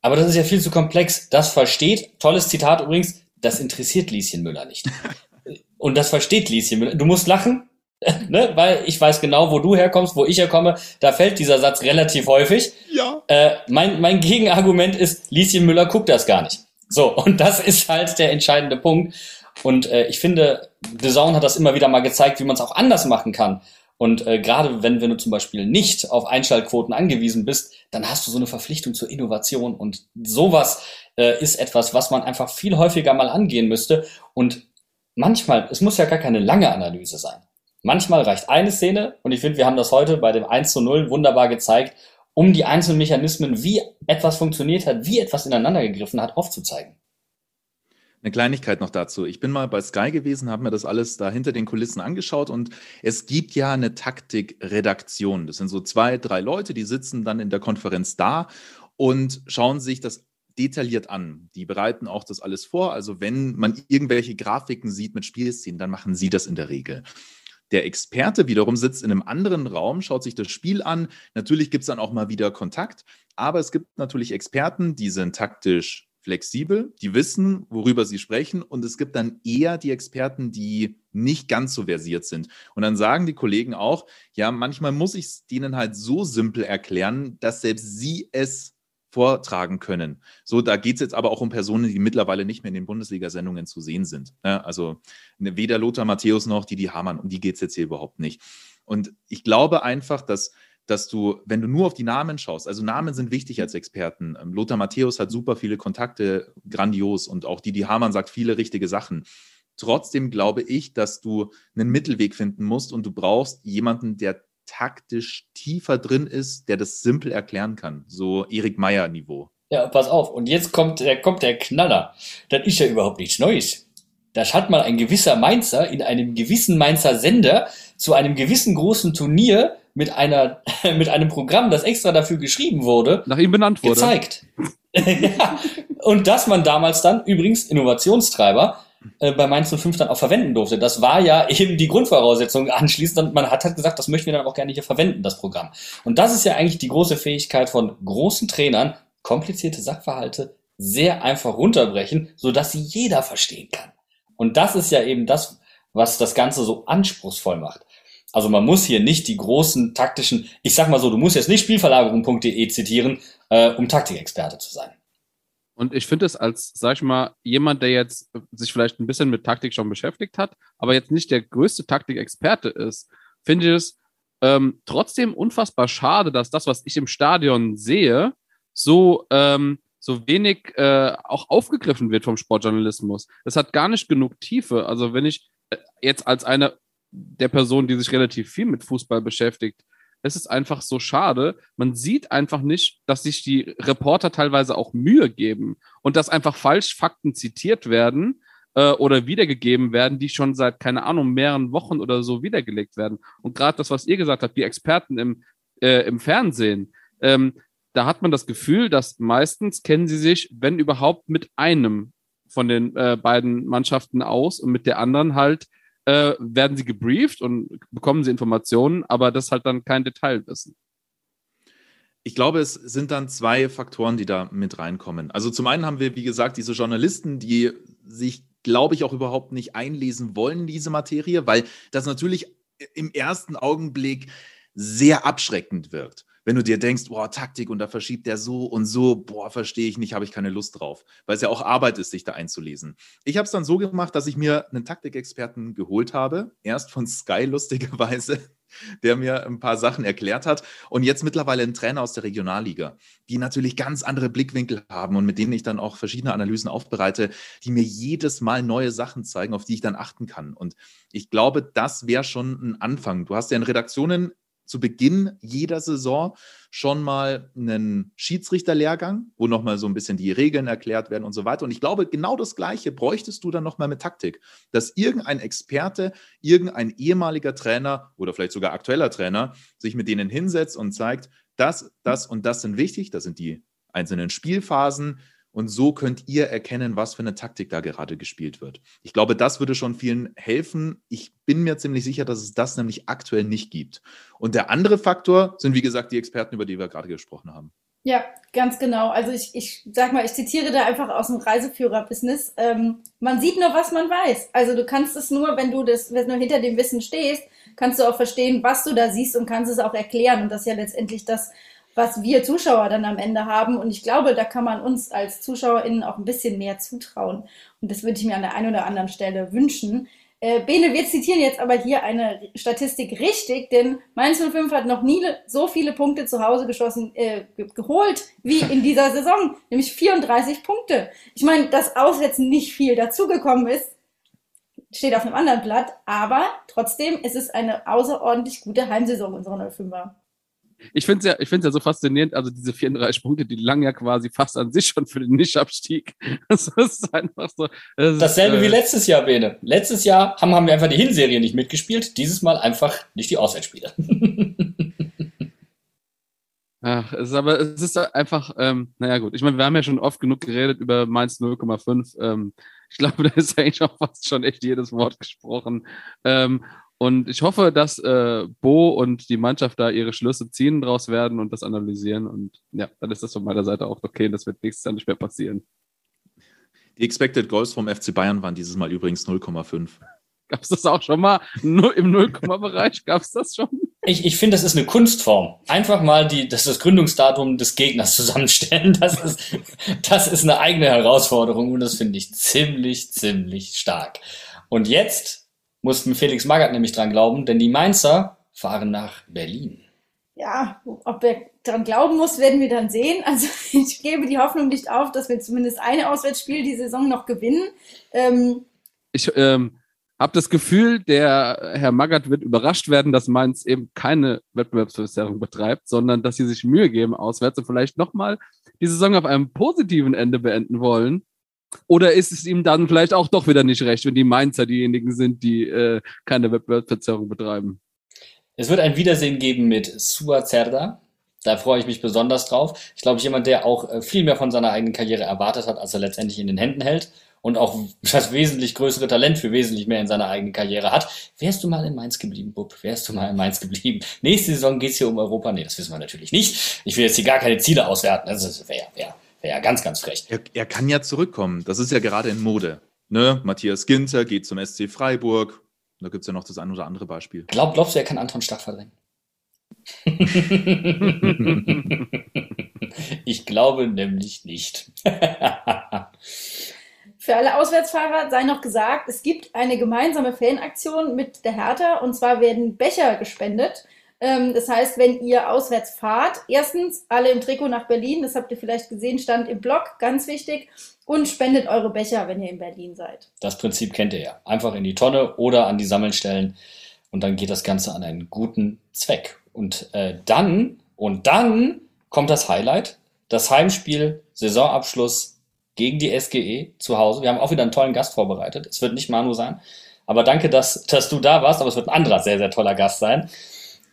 Aber das ist ja viel zu komplex. Das versteht, tolles Zitat übrigens, das interessiert Lieschen Müller nicht. Und das versteht Lieschen Müller. Du musst lachen, ne? weil ich weiß genau, wo du herkommst, wo ich herkomme. Da fällt dieser Satz relativ häufig. Ja. Äh, mein, mein Gegenargument ist, Lieschen Müller guckt das gar nicht. So, und das ist halt der entscheidende Punkt. Und äh, ich finde, The Zone hat das immer wieder mal gezeigt, wie man es auch anders machen kann. Und äh, gerade wenn, wenn du zum Beispiel nicht auf Einschaltquoten angewiesen bist, dann hast du so eine Verpflichtung zur Innovation. Und sowas äh, ist etwas, was man einfach viel häufiger mal angehen müsste. Und manchmal, es muss ja gar keine lange Analyse sein. Manchmal reicht eine Szene, und ich finde, wir haben das heute bei dem 1 zu 0 wunderbar gezeigt, um die einzelnen Mechanismen, wie etwas funktioniert hat, wie etwas ineinander gegriffen hat, aufzuzeigen. Eine Kleinigkeit noch dazu. Ich bin mal bei Sky gewesen, habe mir das alles da hinter den Kulissen angeschaut und es gibt ja eine Taktikredaktion. Das sind so zwei, drei Leute, die sitzen dann in der Konferenz da und schauen sich das detailliert an. Die bereiten auch das alles vor. Also wenn man irgendwelche Grafiken sieht mit Spielszenen, dann machen sie das in der Regel. Der Experte wiederum sitzt in einem anderen Raum, schaut sich das Spiel an. Natürlich gibt es dann auch mal wieder Kontakt, aber es gibt natürlich Experten, die sind taktisch flexibel, die wissen, worüber sie sprechen und es gibt dann eher die Experten, die nicht ganz so versiert sind. Und dann sagen die Kollegen auch, ja, manchmal muss ich es denen halt so simpel erklären, dass selbst sie es vortragen können. So, da geht es jetzt aber auch um Personen, die mittlerweile nicht mehr in den Bundesliga-Sendungen zu sehen sind. Ja, also ne, weder Lothar Matthäus noch Didi Hamann, um die geht es jetzt hier überhaupt nicht. Und ich glaube einfach, dass dass du, wenn du nur auf die Namen schaust, also Namen sind wichtig als Experten. Ähm, Lothar Matthäus hat super viele Kontakte, grandios und auch Didi Hamann sagt viele richtige Sachen. Trotzdem glaube ich, dass du einen Mittelweg finden musst und du brauchst jemanden, der taktisch tiefer drin ist, der das simpel erklären kann. So Erik Meyer-Niveau. Ja, pass auf. Und jetzt kommt der, kommt der Knaller. Das ist ja überhaupt nichts Neues. Das hat mal ein gewisser Mainzer in einem gewissen Mainzer Sender zu einem gewissen großen Turnier mit einer, mit einem Programm, das extra dafür geschrieben wurde, nach ihm benannt wurde. gezeigt. ja. Und dass man damals dann, übrigens Innovationstreiber, äh, bei Mainz 05 dann auch verwenden durfte. Das war ja eben die Grundvoraussetzung anschließend. Und man hat halt gesagt, das möchten wir dann auch gerne hier verwenden, das Programm. Und das ist ja eigentlich die große Fähigkeit von großen Trainern, komplizierte Sachverhalte sehr einfach runterbrechen, so dass sie jeder verstehen kann. Und das ist ja eben das, was das Ganze so anspruchsvoll macht. Also man muss hier nicht die großen taktischen, ich sag mal so, du musst jetzt nicht Spielverlagerung.de zitieren, äh, um Taktikexperte zu sein. Und ich finde es als, sag ich mal, jemand, der jetzt sich vielleicht ein bisschen mit Taktik schon beschäftigt hat, aber jetzt nicht der größte Taktikexperte ist, finde ich es ähm, trotzdem unfassbar schade, dass das, was ich im Stadion sehe, so, ähm, so wenig äh, auch aufgegriffen wird vom Sportjournalismus. Es hat gar nicht genug Tiefe. Also wenn ich äh, jetzt als eine der Person, die sich relativ viel mit Fußball beschäftigt, es ist einfach so schade. Man sieht einfach nicht, dass sich die Reporter teilweise auch Mühe geben und dass einfach falsch Fakten zitiert werden äh, oder wiedergegeben werden, die schon seit, keine Ahnung, mehreren Wochen oder so wiedergelegt werden. Und gerade das, was ihr gesagt habt, die Experten im, äh, im Fernsehen, ähm, da hat man das Gefühl, dass meistens kennen sie sich, wenn überhaupt, mit einem von den äh, beiden Mannschaften aus und mit der anderen halt äh, werden sie gebrieft und bekommen sie Informationen, aber das halt dann kein Detailwissen. Ich glaube, es sind dann zwei Faktoren, die da mit reinkommen. Also zum einen haben wir, wie gesagt, diese Journalisten, die sich, glaube ich, auch überhaupt nicht einlesen wollen in diese Materie, weil das natürlich im ersten Augenblick sehr abschreckend wirkt wenn du dir denkst, boah, Taktik und da verschiebt der so und so, boah, verstehe ich nicht, habe ich keine Lust drauf, weil es ja auch Arbeit ist, sich da einzulesen. Ich habe es dann so gemacht, dass ich mir einen Taktikexperten geholt habe, erst von Sky lustigerweise, der mir ein paar Sachen erklärt hat und jetzt mittlerweile ein Trainer aus der Regionalliga, die natürlich ganz andere Blickwinkel haben und mit denen ich dann auch verschiedene Analysen aufbereite, die mir jedes Mal neue Sachen zeigen, auf die ich dann achten kann. Und ich glaube, das wäre schon ein Anfang. Du hast ja in Redaktionen zu Beginn jeder Saison schon mal einen Schiedsrichterlehrgang, wo nochmal so ein bisschen die Regeln erklärt werden und so weiter. Und ich glaube, genau das Gleiche bräuchtest du dann nochmal mit Taktik, dass irgendein Experte, irgendein ehemaliger Trainer oder vielleicht sogar aktueller Trainer sich mit denen hinsetzt und zeigt, das, das und das sind wichtig, das sind die einzelnen Spielphasen Und so könnt ihr erkennen, was für eine Taktik da gerade gespielt wird. Ich glaube, das würde schon vielen helfen. Ich bin mir ziemlich sicher, dass es das nämlich aktuell nicht gibt. Und der andere Faktor sind, wie gesagt, die Experten, über die wir gerade gesprochen haben. Ja, ganz genau. Also ich, ich sag mal, ich zitiere da einfach aus dem Reiseführer-Business. Ähm, man sieht nur, was man weiß. Also du kannst es nur, wenn du das, wenn du hinter dem Wissen stehst, kannst du auch verstehen, was du da siehst und kannst es auch erklären. Und das ist ja letztendlich das, was wir Zuschauer dann am Ende haben. Und ich glaube, da kann man uns als ZuschauerInnen auch ein bisschen mehr zutrauen. Und das würde ich mir an der einen oder anderen Stelle wünschen. Äh, Bene, wir zitieren jetzt aber hier eine Statistik richtig, denn Mainz 05 hat noch nie so viele Punkte zu Hause geschossen, äh, geholt wie in dieser Saison, nämlich 34 Punkte. Ich meine, dass auswärts nicht viel dazugekommen ist, steht auf einem anderen Blatt, aber trotzdem ist es eine außerordentlich gute Heimsaison unserer 05er ich finde es ja, ich find's ja so faszinierend, also diese 34 Punkte, die langen ja quasi fast an sich schon für den Nichtabstieg. Das ist einfach so. Das Dasselbe ist, äh, wie letztes Jahr, Bene. Letztes Jahr haben, haben wir einfach die Hinserie nicht mitgespielt, dieses Mal einfach nicht die Auswärtsspiele. Ach, es ist aber es ist einfach, ähm, naja gut, ich meine, wir haben ja schon oft genug geredet über Mainz 0,5. Ähm, ich glaube, da ist eigentlich auch fast schon echt jedes Wort gesprochen. Ähm, und ich hoffe, dass äh, Bo und die Mannschaft da ihre Schlüsse ziehen draus werden und das analysieren. Und ja, dann ist das von meiner Seite auch okay. Das wird nächstes Jahr nicht mehr passieren. Die Expected Goals vom FC Bayern waren dieses Mal übrigens 0,5. Gab es das auch schon mal im 0,bereich? Gab es das schon? Ich, ich finde, das ist eine Kunstform. Einfach mal die, das, das Gründungsdatum des Gegners zusammenstellen. Das ist, das ist eine eigene Herausforderung und das finde ich ziemlich, ziemlich stark. Und jetzt mussten Felix Magath nämlich dran glauben, denn die Mainzer fahren nach Berlin. Ja, ob er dran glauben muss, werden wir dann sehen. Also ich gebe die Hoffnung nicht auf, dass wir zumindest eine Auswärtsspiel die Saison noch gewinnen. Ähm, ich ähm, habe das Gefühl, der Herr Magath wird überrascht werden, dass Mainz eben keine Wettbewerbsverzerrung betreibt, sondern dass sie sich Mühe geben auswärts und vielleicht nochmal die Saison auf einem positiven Ende beenden wollen. Oder ist es ihm dann vielleicht auch doch wieder nicht recht, wenn die Mainzer diejenigen sind, die äh, keine Wettbewerbsverzerrung betreiben? Es wird ein Wiedersehen geben mit Suazerda. Da freue ich mich besonders drauf. Ich glaube, jemand, der auch äh, viel mehr von seiner eigenen Karriere erwartet hat, als er letztendlich in den Händen hält und auch das wesentlich größere Talent für wesentlich mehr in seiner eigenen Karriere hat. Wärst du mal in Mainz geblieben, Bub? Wärst du mal in Mainz geblieben? Nächste Saison geht's hier um Europa. Nee, das wissen wir natürlich nicht. Ich will jetzt hier gar keine Ziele auswerten. Das wäre wär, Wäre ja ganz, ganz frech. Er, er, kann ja zurückkommen. Das ist ja gerade in Mode. Ne? Matthias Ginter geht zum SC Freiburg. Da gibt es ja noch das ein oder andere Beispiel. Glaub, glaubst du, er kann Anton Stach verdrängen? ich glaube nämlich nicht. Für alle Auswärtsfahrer sei noch gesagt, es gibt eine gemeinsame Fanaktion mit der Hertha und zwar werden Becher gespendet das heißt, wenn ihr auswärts fahrt, erstens alle im Trikot nach Berlin, das habt ihr vielleicht gesehen, stand im Blog, ganz wichtig, und spendet eure Becher, wenn ihr in Berlin seid. Das Prinzip kennt ihr ja. Einfach in die Tonne oder an die Sammelstellen und dann geht das Ganze an einen guten Zweck. Und äh, dann, und dann kommt das Highlight, das Heimspiel, Saisonabschluss gegen die SGE zu Hause. Wir haben auch wieder einen tollen Gast vorbereitet. Es wird nicht Manu sein. Aber danke, dass, dass du da warst, aber es wird ein anderer sehr, sehr toller Gast sein.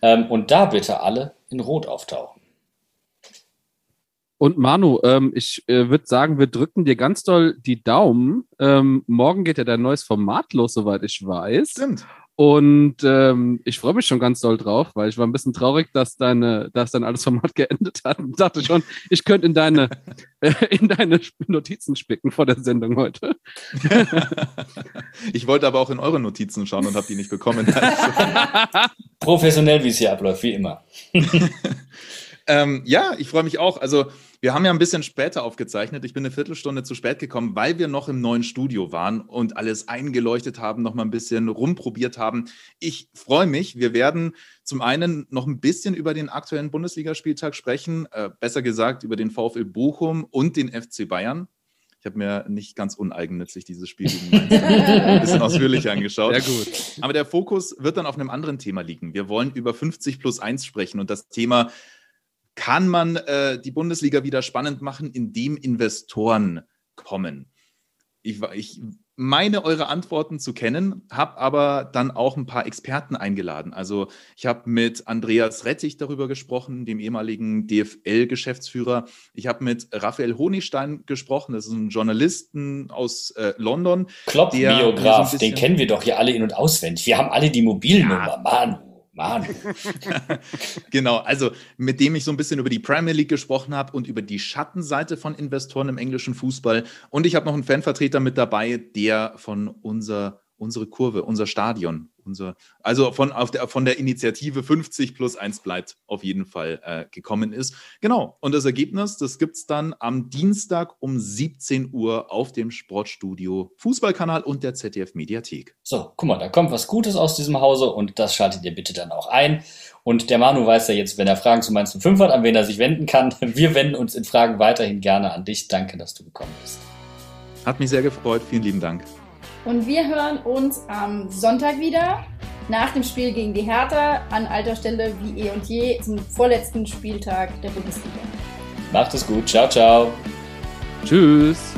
Ähm, und da bitte alle in Rot auftauchen. Und Manu, ähm, ich äh, würde sagen, wir drücken dir ganz doll die Daumen. Ähm, morgen geht ja dein neues Format los, soweit ich weiß. Stimmt. Und ähm, ich freue mich schon ganz doll drauf, weil ich war ein bisschen traurig, dass deine, dass dein alles Format geendet hat und dachte schon, ich könnte in deine, äh, in deine Notizen spicken vor der Sendung heute. ich wollte aber auch in eure Notizen schauen und habe die nicht bekommen. Professionell, wie es hier abläuft, wie immer. Ähm, ja, ich freue mich auch. Also wir haben ja ein bisschen später aufgezeichnet. Ich bin eine Viertelstunde zu spät gekommen, weil wir noch im neuen Studio waren und alles eingeleuchtet haben, noch mal ein bisschen rumprobiert haben. Ich freue mich. Wir werden zum einen noch ein bisschen über den aktuellen Bundesligaspieltag sprechen, äh, besser gesagt über den VfL Bochum und den FC Bayern. Ich habe mir nicht ganz uneigennützig dieses Spiel ein bisschen ausführlicher angeschaut. Sehr gut. Aber der Fokus wird dann auf einem anderen Thema liegen. Wir wollen über 50 plus 1 sprechen und das Thema kann man äh, die Bundesliga wieder spannend machen, indem Investoren kommen. Ich, ich meine eure Antworten zu kennen, habe aber dann auch ein paar Experten eingeladen. Also ich habe mit Andreas Rettich darüber gesprochen, dem ehemaligen DFL-Geschäftsführer. Ich habe mit Raphael Honigstein gesprochen, das ist ein Journalisten aus äh, London. Klopp-Biograf, so den kennen wir doch hier alle in- und auswendig. Wir haben alle die Mobilnummer, ja. Mann. Mann. genau, also mit dem ich so ein bisschen über die Premier League gesprochen habe und über die Schattenseite von Investoren im englischen Fußball. Und ich habe noch einen Fanvertreter mit dabei, der von unser, unsere Kurve, unser Stadion unser, also von, auf der, von der Initiative 50 plus 1 bleibt auf jeden Fall äh, gekommen ist. Genau. Und das Ergebnis, das gibt es dann am Dienstag um 17 Uhr auf dem Sportstudio Fußballkanal und der ZDF Mediathek. So, guck mal, da kommt was Gutes aus diesem Hause und das schaltet ihr bitte dann auch ein. Und der Manu weiß ja jetzt, wenn er Fragen zu Mainz 05 hat, an wen er sich wenden kann. Wir wenden uns in Fragen weiterhin gerne an dich. Danke, dass du gekommen bist. Hat mich sehr gefreut. Vielen lieben Dank. Und wir hören uns am Sonntag wieder nach dem Spiel gegen die Hertha an alter Stelle wie eh und je zum vorletzten Spieltag der Bundesliga. Macht es gut. Ciao, ciao. Tschüss.